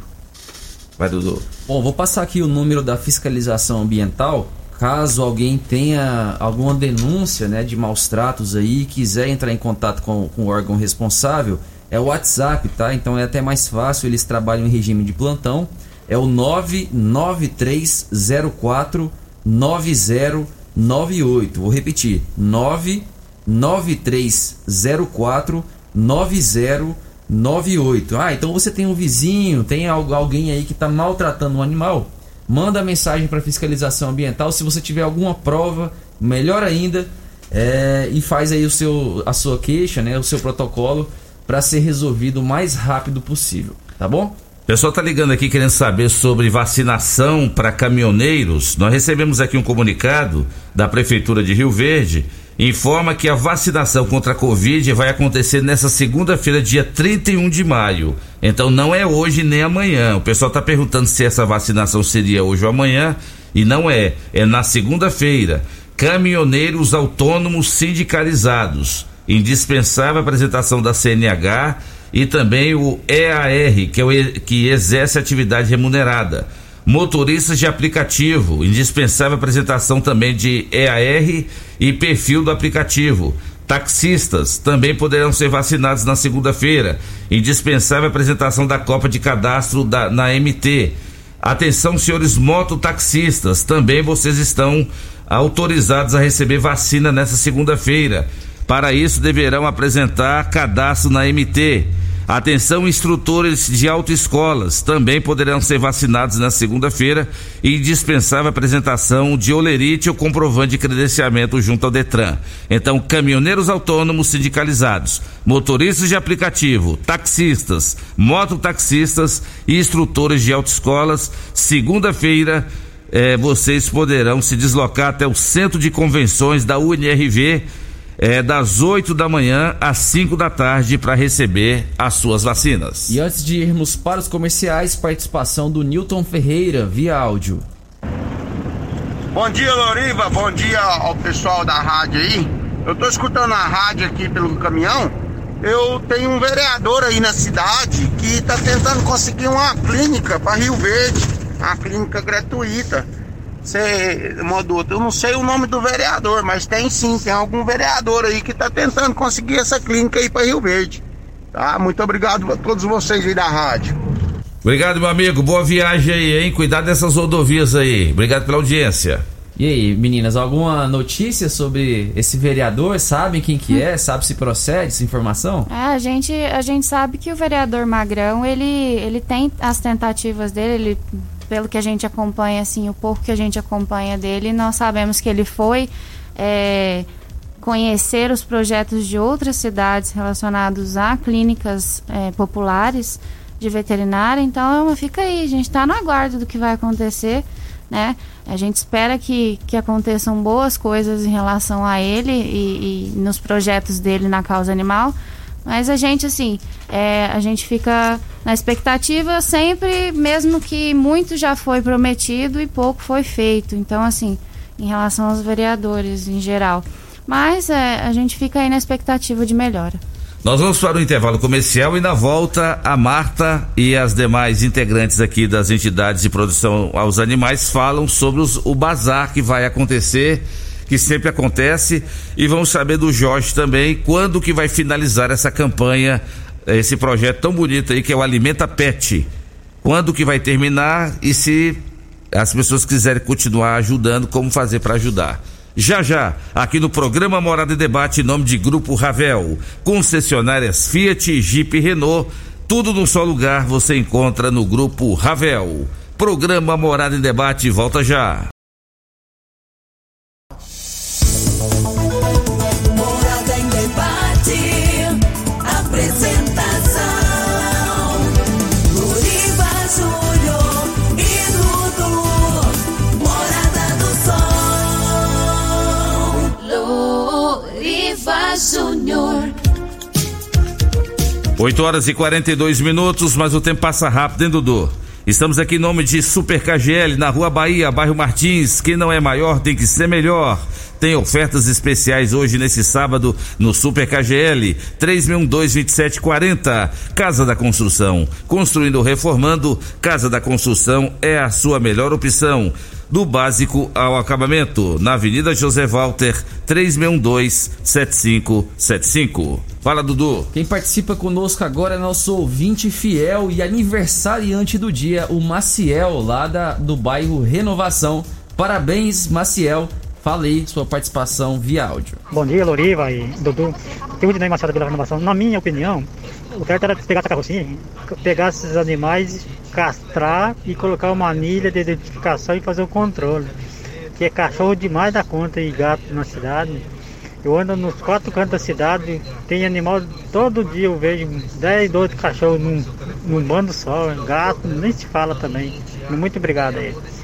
Vai, Dudu. Bom, vou passar aqui o número da fiscalização ambiental. Caso alguém tenha alguma denúncia né, de maus tratos aí quiser entrar em contato com, com o órgão responsável, é o WhatsApp, tá? Então é até mais fácil, eles trabalham em regime de plantão. É o 99304 9098. Vou repetir: 99304 9098. Ah, então você tem um vizinho, tem algu- alguém aí que está maltratando um animal? Manda mensagem para fiscalização ambiental. Se você tiver alguma prova, melhor ainda, é, e faz aí o seu, a sua queixa, né, o seu protocolo para ser resolvido o mais rápido possível, tá bom? Pessoal tá ligando aqui querendo saber sobre vacinação para caminhoneiros. Nós recebemos aqui um comunicado da Prefeitura de Rio Verde. Informa que a vacinação contra a Covid vai acontecer nessa segunda-feira, dia 31 de maio. Então não é hoje nem amanhã. O pessoal tá perguntando se essa vacinação seria hoje ou amanhã. E não é. É na segunda-feira. Caminhoneiros autônomos sindicalizados. Indispensável apresentação da CNH e também o EAR, que, é o que exerce atividade remunerada. Motoristas de aplicativo, indispensável apresentação também de EAR e perfil do aplicativo. Taxistas também poderão ser vacinados na segunda-feira. Indispensável apresentação da Copa de Cadastro da, na MT. Atenção, senhores mototaxistas, também vocês estão autorizados a receber vacina nessa segunda-feira. Para isso, deverão apresentar cadastro na MT. Atenção, instrutores de autoescolas também poderão ser vacinados na segunda-feira e indispensável apresentação de olerite ou comprovante de credenciamento junto ao Detran. Então, caminhoneiros autônomos sindicalizados, motoristas de aplicativo, taxistas, mototaxistas e instrutores de autoescolas, segunda-feira eh, vocês poderão se deslocar até o centro de convenções da UNRV é, das 8 da manhã às 5 da tarde para receber as suas vacinas. E antes de irmos para os comerciais, participação do Newton Ferreira via áudio. Bom dia, Loriva. Bom dia ao pessoal da rádio aí. Eu tô escutando a rádio aqui pelo caminhão. Eu tenho um vereador aí na cidade que tá tentando conseguir uma clínica para Rio Verde, uma clínica gratuita. Você, modo, eu não sei o nome do vereador, mas tem sim, tem algum vereador aí que tá tentando conseguir essa clínica aí para Rio Verde. Tá? Muito obrigado a todos vocês aí da rádio. Obrigado, meu amigo. Boa viagem aí, hein? Cuidado dessas rodovias aí. Obrigado pela audiência. E aí, meninas, alguma notícia sobre esse vereador? Sabem quem que é? Sabe se procede essa informação? É, a gente, a gente sabe que o vereador Magrão, ele, ele tem as tentativas dele, ele, pelo que a gente acompanha, assim, o pouco que a gente acompanha dele, nós sabemos que ele foi é, conhecer os projetos de outras cidades relacionados a clínicas é, populares de veterinária, então fica aí, a gente está no aguardo do que vai acontecer, né? A gente espera que, que aconteçam boas coisas em relação a ele e, e nos projetos dele na causa animal. Mas a gente, assim, é, a gente fica na expectativa sempre, mesmo que muito já foi prometido e pouco foi feito. Então, assim, em relação aos vereadores em geral. Mas é, a gente fica aí na expectativa de melhora. Nós vamos para o intervalo comercial e na volta a Marta e as demais integrantes aqui das entidades de produção aos animais falam sobre os- o bazar que vai acontecer, que sempre acontece, e vamos saber do Jorge também quando que vai finalizar essa campanha, eh, esse projeto tão bonito aí que é o Alimenta Pet. Quando que vai terminar e se as pessoas quiserem continuar ajudando, como fazer para ajudar. Já já, aqui no programa Morada e Debate, em nome de Grupo Ravel, concessionárias Fiat, Jeep e Renault, tudo num só lugar você encontra no Grupo Ravel. Programa Morada em Debate volta já. 8 horas e 42 minutos, mas o tempo passa rápido, hein, Dudu? Estamos aqui em nome de Super KGL, na Rua Bahia, bairro Martins. Quem não é maior tem que ser melhor. Tem ofertas especiais hoje nesse sábado no Super KGL 3612-2740. Casa da Construção. Construindo ou reformando, Casa da Construção é a sua melhor opção. Do básico ao acabamento, na Avenida José Walter, 3612-7575. Fala, Dudu. Quem participa conosco agora é nosso ouvinte fiel e aniversariante do dia, o Maciel, lá da, do bairro Renovação. Parabéns, Maciel. Falei sua participação via áudio. Bom dia, Loriva e Dudu. Eu, Dinei Machado pela Renovação. Na minha opinião, o certo era pegar essa carrocinha, pegar esses animais, castrar e colocar uma anilha de identificação e fazer o controle. Que é cachorro demais da conta e gato na cidade. Eu ando nos quatro cantos da cidade, tem animal, todo dia eu vejo 10, 12 cachorros num, num bando só, gato, nem se fala também. Muito obrigado a eles.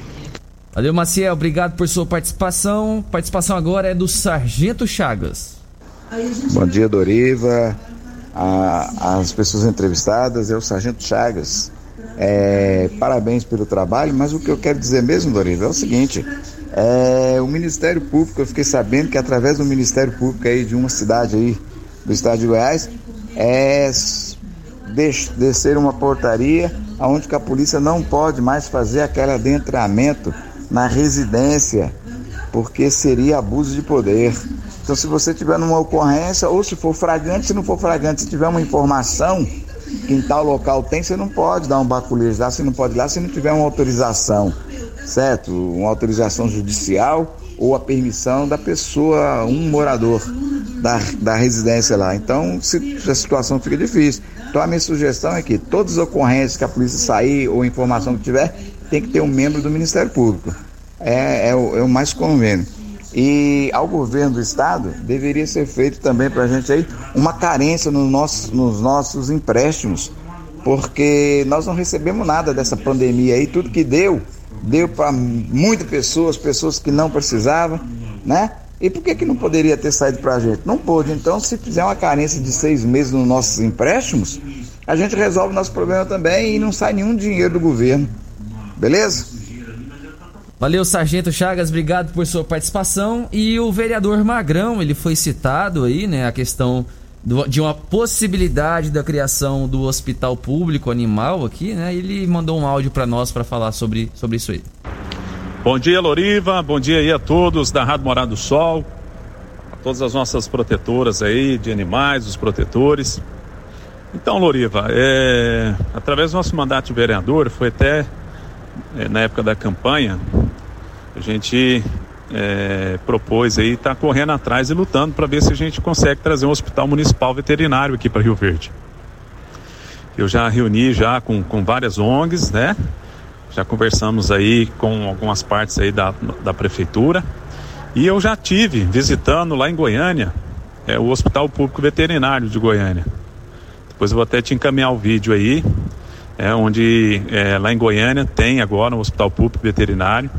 Valeu, Maciel. Obrigado por sua participação. Participação agora é do Sargento Chagas. Bom dia, Doriva. A, as pessoas entrevistadas, é o Sargento Chagas. É, parabéns pelo trabalho, mas o que eu quero dizer mesmo, Doriva, é o seguinte: é, o Ministério Público, eu fiquei sabendo que através do Ministério Público aí de uma cidade aí do estado de Goiás, é des, descer uma portaria onde que a polícia não pode mais fazer aquele adentramento na residência, porque seria abuso de poder. Então, se você tiver numa ocorrência, ou se for fragante, se não for fragante, se tiver uma informação que em tal local tem, você não pode dar um baculejo lá, você não pode ir lá se não tiver uma autorização, certo? Uma autorização judicial ou a permissão da pessoa, um morador da, da residência lá. Então, se a situação fica difícil. Então, a minha sugestão é que todas as ocorrências que a polícia sair ou informação que tiver, tem que ter um membro do Ministério Público. É, é, o, é o mais convênio. E ao governo do estado deveria ser feito também para a gente aí uma carência no nosso, nos nossos empréstimos, porque nós não recebemos nada dessa pandemia aí, tudo que deu, deu para muitas pessoas, pessoas que não precisavam, né? E por que, que não poderia ter saído para a gente? Não pôde. Então, se fizer uma carência de seis meses nos nossos empréstimos, a gente resolve nosso problema também e não sai nenhum dinheiro do governo. Beleza? Valeu, Sargento Chagas, obrigado por sua participação. E o vereador Magrão, ele foi citado aí, né, a questão do, de uma possibilidade da criação do hospital público animal aqui, né? Ele mandou um áudio para nós para falar sobre, sobre isso aí. Bom dia, Loriva. Bom dia aí a todos da Rádio Morada do Sol, a todas as nossas protetoras aí de animais, os protetores. Então, Loriva, é, através do nosso mandato de vereador, foi até é, na época da campanha, a gente é, propôs aí estar tá correndo atrás e lutando para ver se a gente consegue trazer um hospital municipal veterinário aqui para Rio Verde. Eu já reuni já com, com várias ONGs, né? Já conversamos aí com algumas partes aí da, da prefeitura. E eu já tive visitando lá em Goiânia é, o Hospital Público Veterinário de Goiânia. Depois eu vou até te encaminhar o vídeo aí é, onde é, lá em Goiânia tem agora um hospital público veterinário.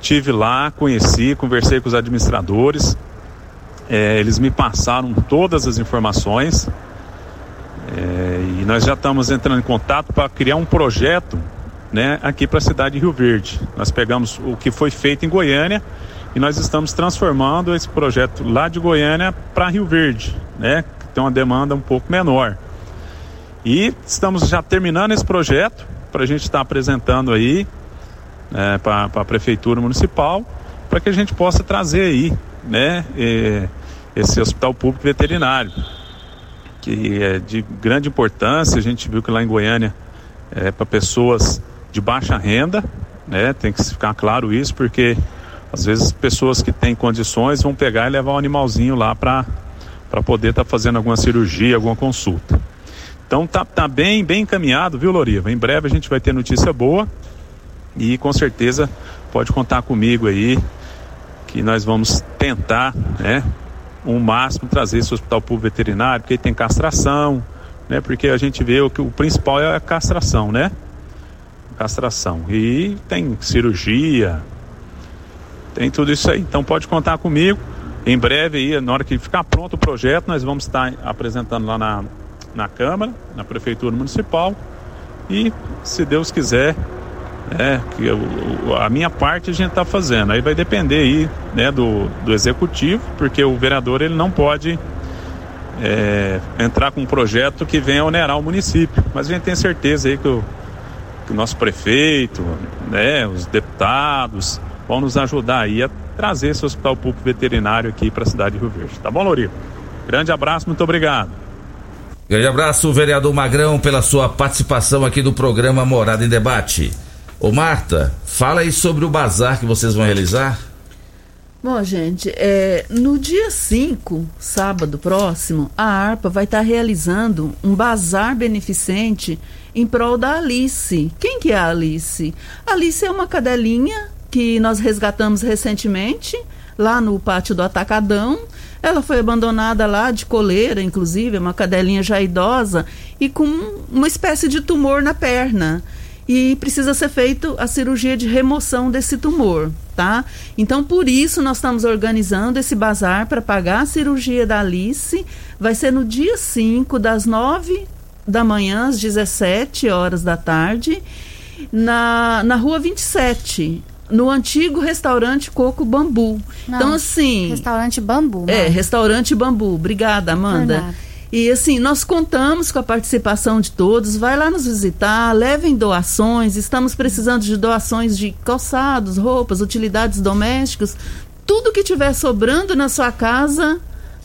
Tive lá, conheci, conversei com os administradores, é, eles me passaram todas as informações é, e nós já estamos entrando em contato para criar um projeto né, aqui para a cidade de Rio Verde. Nós pegamos o que foi feito em Goiânia e nós estamos transformando esse projeto lá de Goiânia para Rio Verde, né, que tem uma demanda um pouco menor. E estamos já terminando esse projeto para a gente estar tá apresentando aí é, para a prefeitura municipal para que a gente possa trazer aí, né, esse hospital público veterinário que é de grande importância. A gente viu que lá em Goiânia é para pessoas de baixa renda, né? Tem que ficar claro isso porque às vezes pessoas que têm condições vão pegar e levar um animalzinho lá para para poder estar tá fazendo alguma cirurgia, alguma consulta. Então tá, tá bem, bem encaminhado, viu, Loriva? Em breve a gente vai ter notícia boa e com certeza pode contar comigo aí que nós vamos tentar, né, o máximo trazer esse hospital público veterinário, porque tem castração, né? Porque a gente vê o que o principal é a castração, né? Castração. E tem cirurgia, tem tudo isso aí. Então pode contar comigo. Em breve aí, na hora que ficar pronto o projeto, nós vamos estar apresentando lá na na Câmara, na Prefeitura Municipal, e, se Deus quiser, né, que eu- a minha parte a gente está fazendo. Aí vai depender aí, né, do, do executivo, porque o vereador ele não pode é, entrar com um projeto que venha onerar o município. Mas a gente tem certeza aí que o, que o nosso prefeito, né, os deputados vão nos ajudar aí a trazer esse hospital público veterinário aqui para a cidade de Rio Verde. Tá bom, Loriva? Grande abraço, muito obrigado. Grande abraço, vereador Magrão, pela sua participação aqui no programa Morada em Debate. Ô Marta, fala aí sobre o bazar que vocês vão realizar. Bom, gente, é, no dia 5, sábado próximo, a ARPA vai estar realizando um bazar beneficente em prol da Alice. Quem que é a Alice? A Alice é uma cadelinha que nós resgatamos recentemente, lá no pátio do Atacadão. Ela foi abandonada lá de coleira, inclusive, é uma cadelinha já idosa e com uma espécie de tumor na perna e precisa ser feito a cirurgia de remoção desse tumor, tá? Então, por isso nós estamos organizando esse bazar para pagar a cirurgia da Alice. Vai ser no dia 5, das 9 da manhã às 17 horas da tarde, na, na rua 27, no antigo restaurante Coco Bambu. Não, então, assim. Restaurante Bambu. É, restaurante Bambu. Obrigada, Amanda. E assim, nós contamos com a participação de todos. Vai lá nos visitar, levem doações. Estamos precisando de doações de calçados, roupas, utilidades domésticas. Tudo que tiver sobrando na sua casa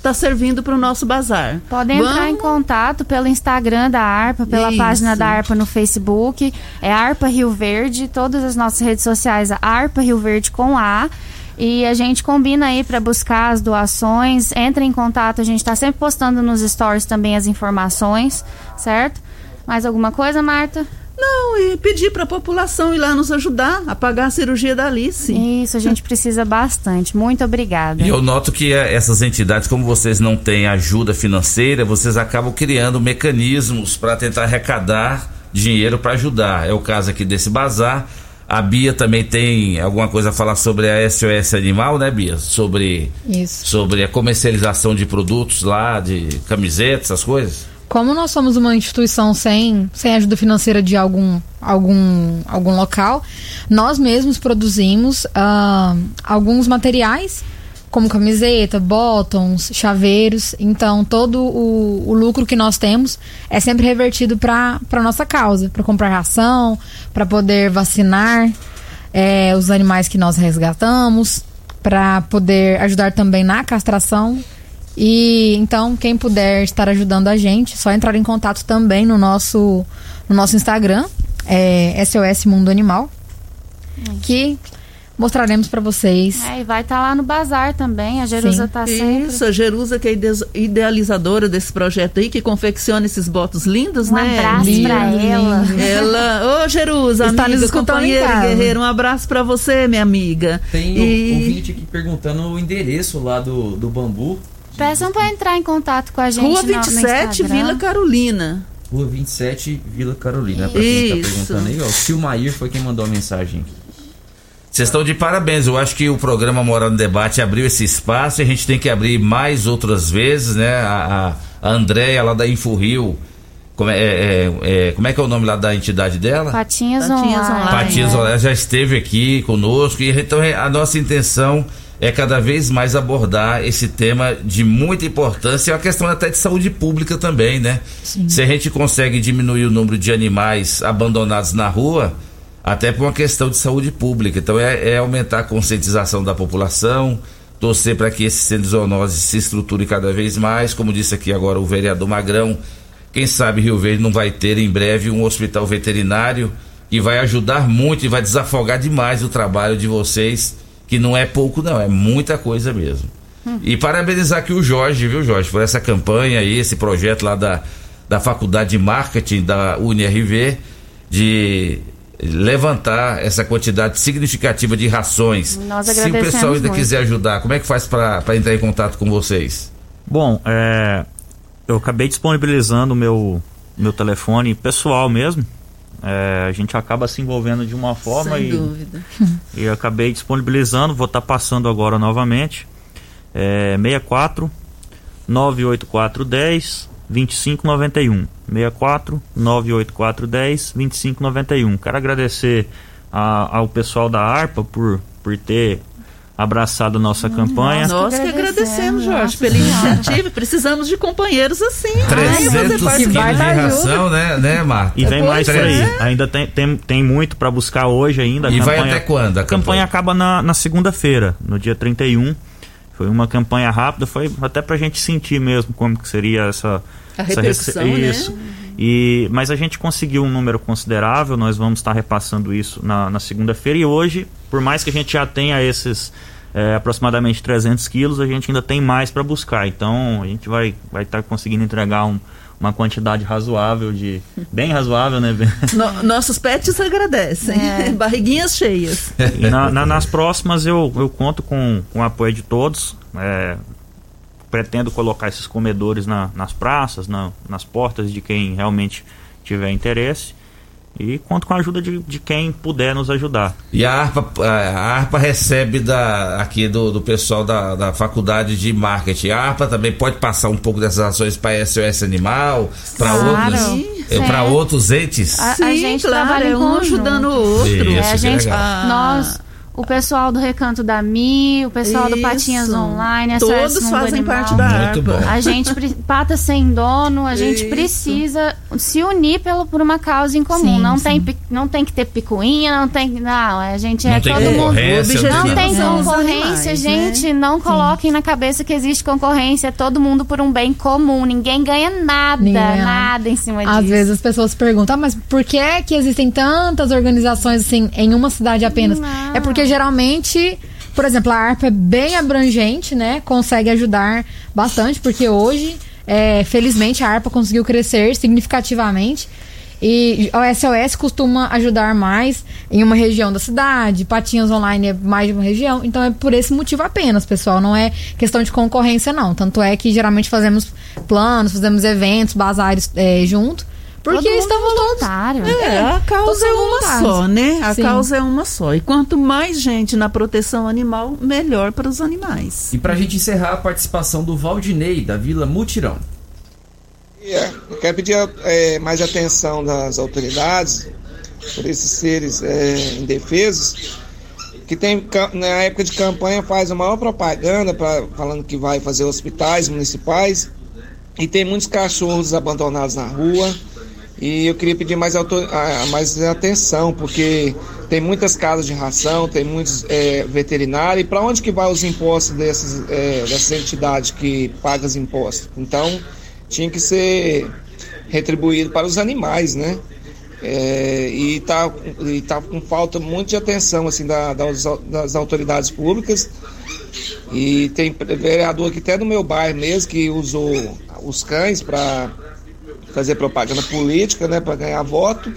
está servindo para o nosso bazar. Podem entrar em contato pelo Instagram da ARPA, pela Isso. página da ARPA no Facebook. É ARPA Rio Verde, todas as nossas redes sociais, a ARPA Rio Verde com A. E a gente combina aí para buscar as doações. Entre em contato, a gente está sempre postando nos stories também as informações, certo? Mais alguma coisa, Marta? Não, e pedir para a população ir lá nos ajudar a pagar a cirurgia da Alice. Isso, a gente [LAUGHS] precisa bastante. Muito obrigada. E eu noto que eh, essas entidades, como vocês não têm ajuda financeira, vocês acabam criando mecanismos para tentar arrecadar dinheiro para ajudar. É o caso aqui desse bazar. A Bia também tem alguma coisa a falar sobre a SOS Animal, né, Bia? Sobre, Isso. sobre a comercialização de produtos lá, de camisetas, essas coisas. Como nós somos uma instituição sem, sem ajuda financeira de algum, algum, algum local, nós mesmos produzimos ah, alguns materiais, como camiseta, bottoms, chaveiros. Então, todo o, o lucro que nós temos é sempre revertido para nossa causa, para comprar ração, para poder vacinar eh, os animais que nós resgatamos, para poder ajudar também na castração. E então, quem puder estar ajudando a gente, só entrar em contato também no nosso, no nosso Instagram, é SOS Mundo Animal, que mostraremos para vocês. É, e vai estar lá no bazar também. A Jerusa Sim. tá sempre. Isso, a Jerusa, que é ide- idealizadora desse projeto aí, que confecciona esses botos lindos, Um né? abraço Lindo, pra lindo. ela. Ela, ô Jerusa, Está amiga, companheira e guerreira, um abraço pra você, minha amiga. Tem E- um ouvinte aqui perguntando o endereço lá do, do bambu. Peçam para entrar em contato com a gente. Rua no- no 27, Instagram. Vila Carolina. Rua 27, Vila Carolina. Pra quem tá Isso. perguntando aí, ó. O Silmair foi quem mandou a mensagem aqui. Vocês estão de parabéns. Eu acho que o programa Moral no Debate abriu esse espaço e a gente tem que abrir mais outras vezes, né? A, a, Andréia lá da Infurrio. Como é, é- é- como é que é o nome lá da entidade dela? Patinhas, Patinhas online. Patias é. Olé já esteve aqui conosco e então a nossa intenção é cada vez mais abordar esse tema de muita importância e é uma questão até de saúde pública também, né? Se a gente consegue diminuir o número de animais abandonados na rua, até por uma questão de saúde pública. Então é, é aumentar a conscientização da população, torcer para que esse centro de zoonose se estruture cada vez mais, como disse aqui agora o vereador Magrão, quem sabe Rio Verde não vai ter em breve um hospital veterinário que vai ajudar muito e vai desafogar demais o trabalho de vocês, que não é pouco não, é muita coisa mesmo. E parabenizar aqui o Jorge, viu Jorge, por essa campanha aí, esse projeto lá da, da Faculdade de Marketing da UniRV, de levantar essa quantidade significativa de rações. Nós Se o pessoal ainda muito. quiser ajudar, como é que faz para entrar em contato com vocês? Bom, é, eu acabei disponibilizando o meu, meu telefone pessoal mesmo. É, a gente acaba se envolvendo de uma forma Sem e, dúvida. [LAUGHS] e eu acabei disponibilizando, vou estar passando agora novamente. É, 64 98410 2591. 64 98410 2591. Quero agradecer a- ao pessoal da ARPA por, por ter abraçado a nossa campanha. Nós que agradecemos, Jorge, pela iniciativa. Precisamos de companheiros assim. 300 Ai, quilos de vai dar ajuda. ração, né, né, Marta? E vem Pois mais por é. aí. Ainda tem, tem, tem muito para buscar hoje ainda. A E vai até quando a A campanha acaba na, na segunda-feira, no dia 31. Foi uma campanha rápida, foi até pra gente sentir mesmo como que seria essa... A essa repercussão, rece- né? Isso. E, mas a gente conseguiu um número considerável, nós vamos estar repassando isso na, na segunda-feira. E hoje, por mais que a gente já tenha esses é, aproximadamente 300 quilos, a gente ainda tem mais para buscar. Então a gente vai vai estar conseguindo entregar um- uma quantidade razoável de. [LAUGHS] bem razoável, né? [LAUGHS] No- nossos pets agradecem. É. [LAUGHS] Barriguinhas cheias. E na- na- nas próximas eu, eu conto com, com o apoio de todos. É, pretendo colocar esses comedores na- nas praças, na- nas portas de quem realmente tiver interesse. E conto com a ajuda de, de quem puder nos ajudar. E a ARPA, a ARPA recebe da, aqui do, do pessoal da, da faculdade de marketing. A ARPA também pode passar um pouco dessas ações para SOS Animal, para Claro. outros, Sim. para outros entes. A, a Sim, gente claro, trabalha é um conjunto. ajudando o outro. Isso, É, a que gente, legal. nós, o pessoal do Recanto da Mi, o pessoal do Isso. Patinhas Online, Todos fazem Animal. parte da Muito bom. A gente, pata sem dono, a gente Isso. precisa se unir pelo, por uma causa em comum. Sim, não, sim. Tem, não tem que ter picuinha, não tem. Não, a gente Não é tem todo mundo. não Não tem concorrência, animais, gente. né? Não coloquem na cabeça que existe concorrência. É todo mundo por um bem comum. Ninguém ganha nada, Ninguém nada em cima disso. Às vezes as pessoas perguntam, ah, mas por que é que existem tantas organizações assim em uma cidade apenas? Não. É porque geralmente, por exemplo, a ARPA é bem abrangente, né? Consegue ajudar bastante, porque hoje, é, felizmente, a ARPA conseguiu crescer significativamente. E o SOS costuma ajudar mais em uma região da cidade, Patinhas Online é mais de uma região, então é por esse motivo apenas, pessoal. Não é questão de concorrência, não. Tanto é que geralmente fazemos planos, fazemos eventos, bazares é, junto, porque Todo todos. voluntário. É, a causa é uma só, né? A Sim. causa é uma só. E quanto mais gente na proteção animal, melhor para os animais. E pra gente encerrar a participação do Valdinei, da Vila Mutirão. É, eu quero pedir é, mais atenção das autoridades por esses seres é, indefesos que tem na época de campanha faz a maior propaganda pra, falando que vai fazer hospitais municipais e tem muitos cachorros abandonados na rua e eu queria pedir mais, mais atenção porque tem muitas casas de ração, tem muitos é, veterinários e para onde que vai os impostos dessas, é, dessas entidades que pagam os impostos? Então tinha que ser retribuído para os animais, né? É, e tá, e tá com falta muito de atenção assim da- das, das autoridades públicas e tem vereador aqui até no meu bairro mesmo que usou os cães para fazer propaganda política, né, para ganhar voto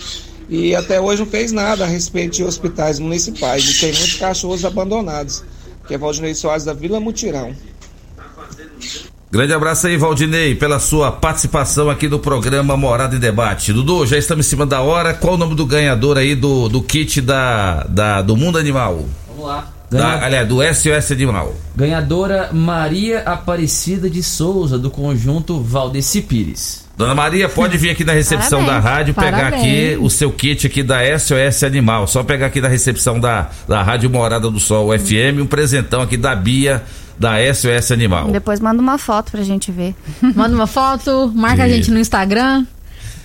e até hoje não fez nada a respeito de hospitais municipais e tem muitos cachorros abandonados. Que é Valdinei Soares da Vila Mutirão. Grande abraço aí, Valdinei, pela sua participação aqui no programa Morada em Debate. Dudu, já estamos em cima da hora. Qual o nome do ganhador aí do, do kit da, da, do Mundo Animal? Vamos lá. Da, Ganha- aliás, do SOS Animal. Ganhadora Maria Aparecida de Souza, do conjunto Valdeci Pires. Dona Maria, pode vir aqui na recepção Parabéns. da rádio pegar Parabéns. aqui o seu kit aqui da SOS Animal. Só pegar aqui na recepção da, da Rádio Morada do Sol FM, um presentão aqui da Bia da SOS Animal. Depois manda uma foto pra gente ver. [LAUGHS] Manda uma foto, marca a gente no Instagram.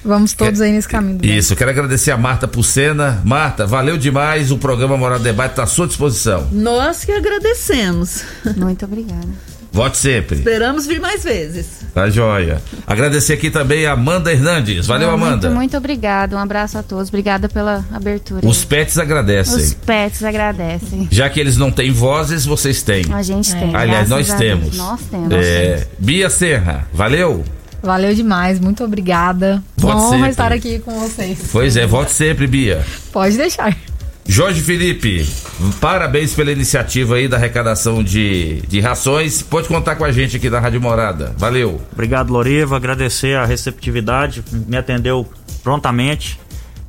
Vamos todos aí nesse caminho. Isso, quero agradecer a Marta Pucena. Marta, valeu demais. O programa Morada Debate está à sua disposição. Nós que agradecemos. Muito obrigada. Volte sempre. Esperamos vir mais vezes. Tá joia. Agradecer aqui também a Amanda Hernandes. Valeu, Muito, Amanda. Muito obrigada. Um abraço a todos. Obrigada pela abertura. Os pets agradecem. Os pets agradecem. Já que eles não têm vozes, vocês têm. A gente tem. Aliás, nós temos. Nós temos. É, Bia Serra, valeu? Valeu demais, muito obrigada. Volte Bom sempre. estar aqui com vocês. Pois é, volte sempre, Bia. Pode deixar. Jorge Felipe, parabéns pela iniciativa aí da arrecadação de, de rações. Pode contar com a gente aqui da Rádio Morada. Valeu. Obrigado, Loriva. Agradecer a receptividade, me atendeu prontamente.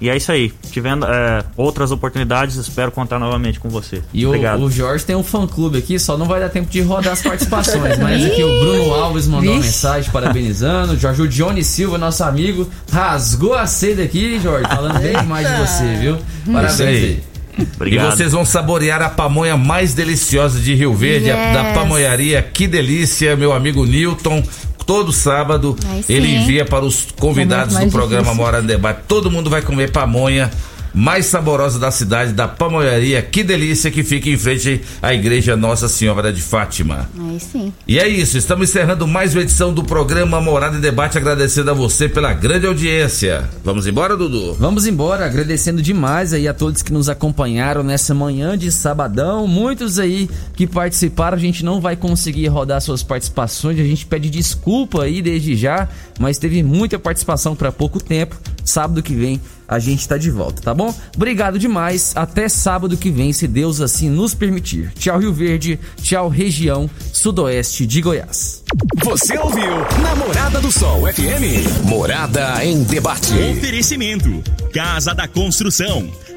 E é isso aí. Tivendo é, outras oportunidades, espero contar novamente com você. E o, Obrigado. o Jorge tem um fã-clube aqui, só não vai dar tempo de rodar as participações. mas [LAUGHS] aqui o Bruno Alves mandou uma Vixe. mensagem parabenizando. O Jorge, o Johnny Silva, nosso amigo, rasgou a seda aqui, Jorge, falando bem demais de você, viu? Parabéns Isso aí. Aí. E vocês vão saborear a pamonha mais deliciosa de Rio Verde, a- Yes. da pamonharia Que Delícia, meu amigo Newton. Todo sábado ele envia para os convidados do programa difícil. Mora no Debate. Todo mundo vai comer pamonha mais saborosa da cidade, da pamonharia Que Delícia, que fica em frente à Igreja Nossa Senhora de Fátima. Aí sim. E é isso, estamos encerrando mais uma edição do programa Morada e Debate, agradecendo a você pela grande audiência. Vamos embora, Dudu? Vamos embora, agradecendo demais aí a todos que nos acompanharam nessa manhã de sabadão. Muitos aí que participaram, a gente não vai conseguir rodar suas participações, a gente pede desculpa aí desde já, mas teve muita participação para pouco tempo. Sábado que vem a gente tá de volta, tá bom? Obrigado demais, até sábado que vem, se Deus assim nos permitir. Tchau Rio Verde, tchau região sudoeste de Goiás. Você ouviu Namorada do Sol FM. Morada em debate. Oferecimento: Casa da Construção,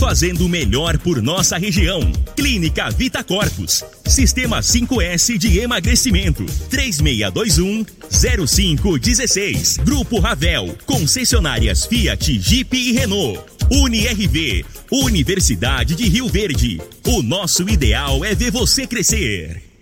Fazendo o melhor por nossa região. Clínica Vita Corpus. Sistema 5S de emagrecimento. 3621 0516. Grupo Ravel. Concessionárias Fiat, Jeep e Renault. UniRV. Universidade de Rio Verde. O nosso ideal é ver você crescer.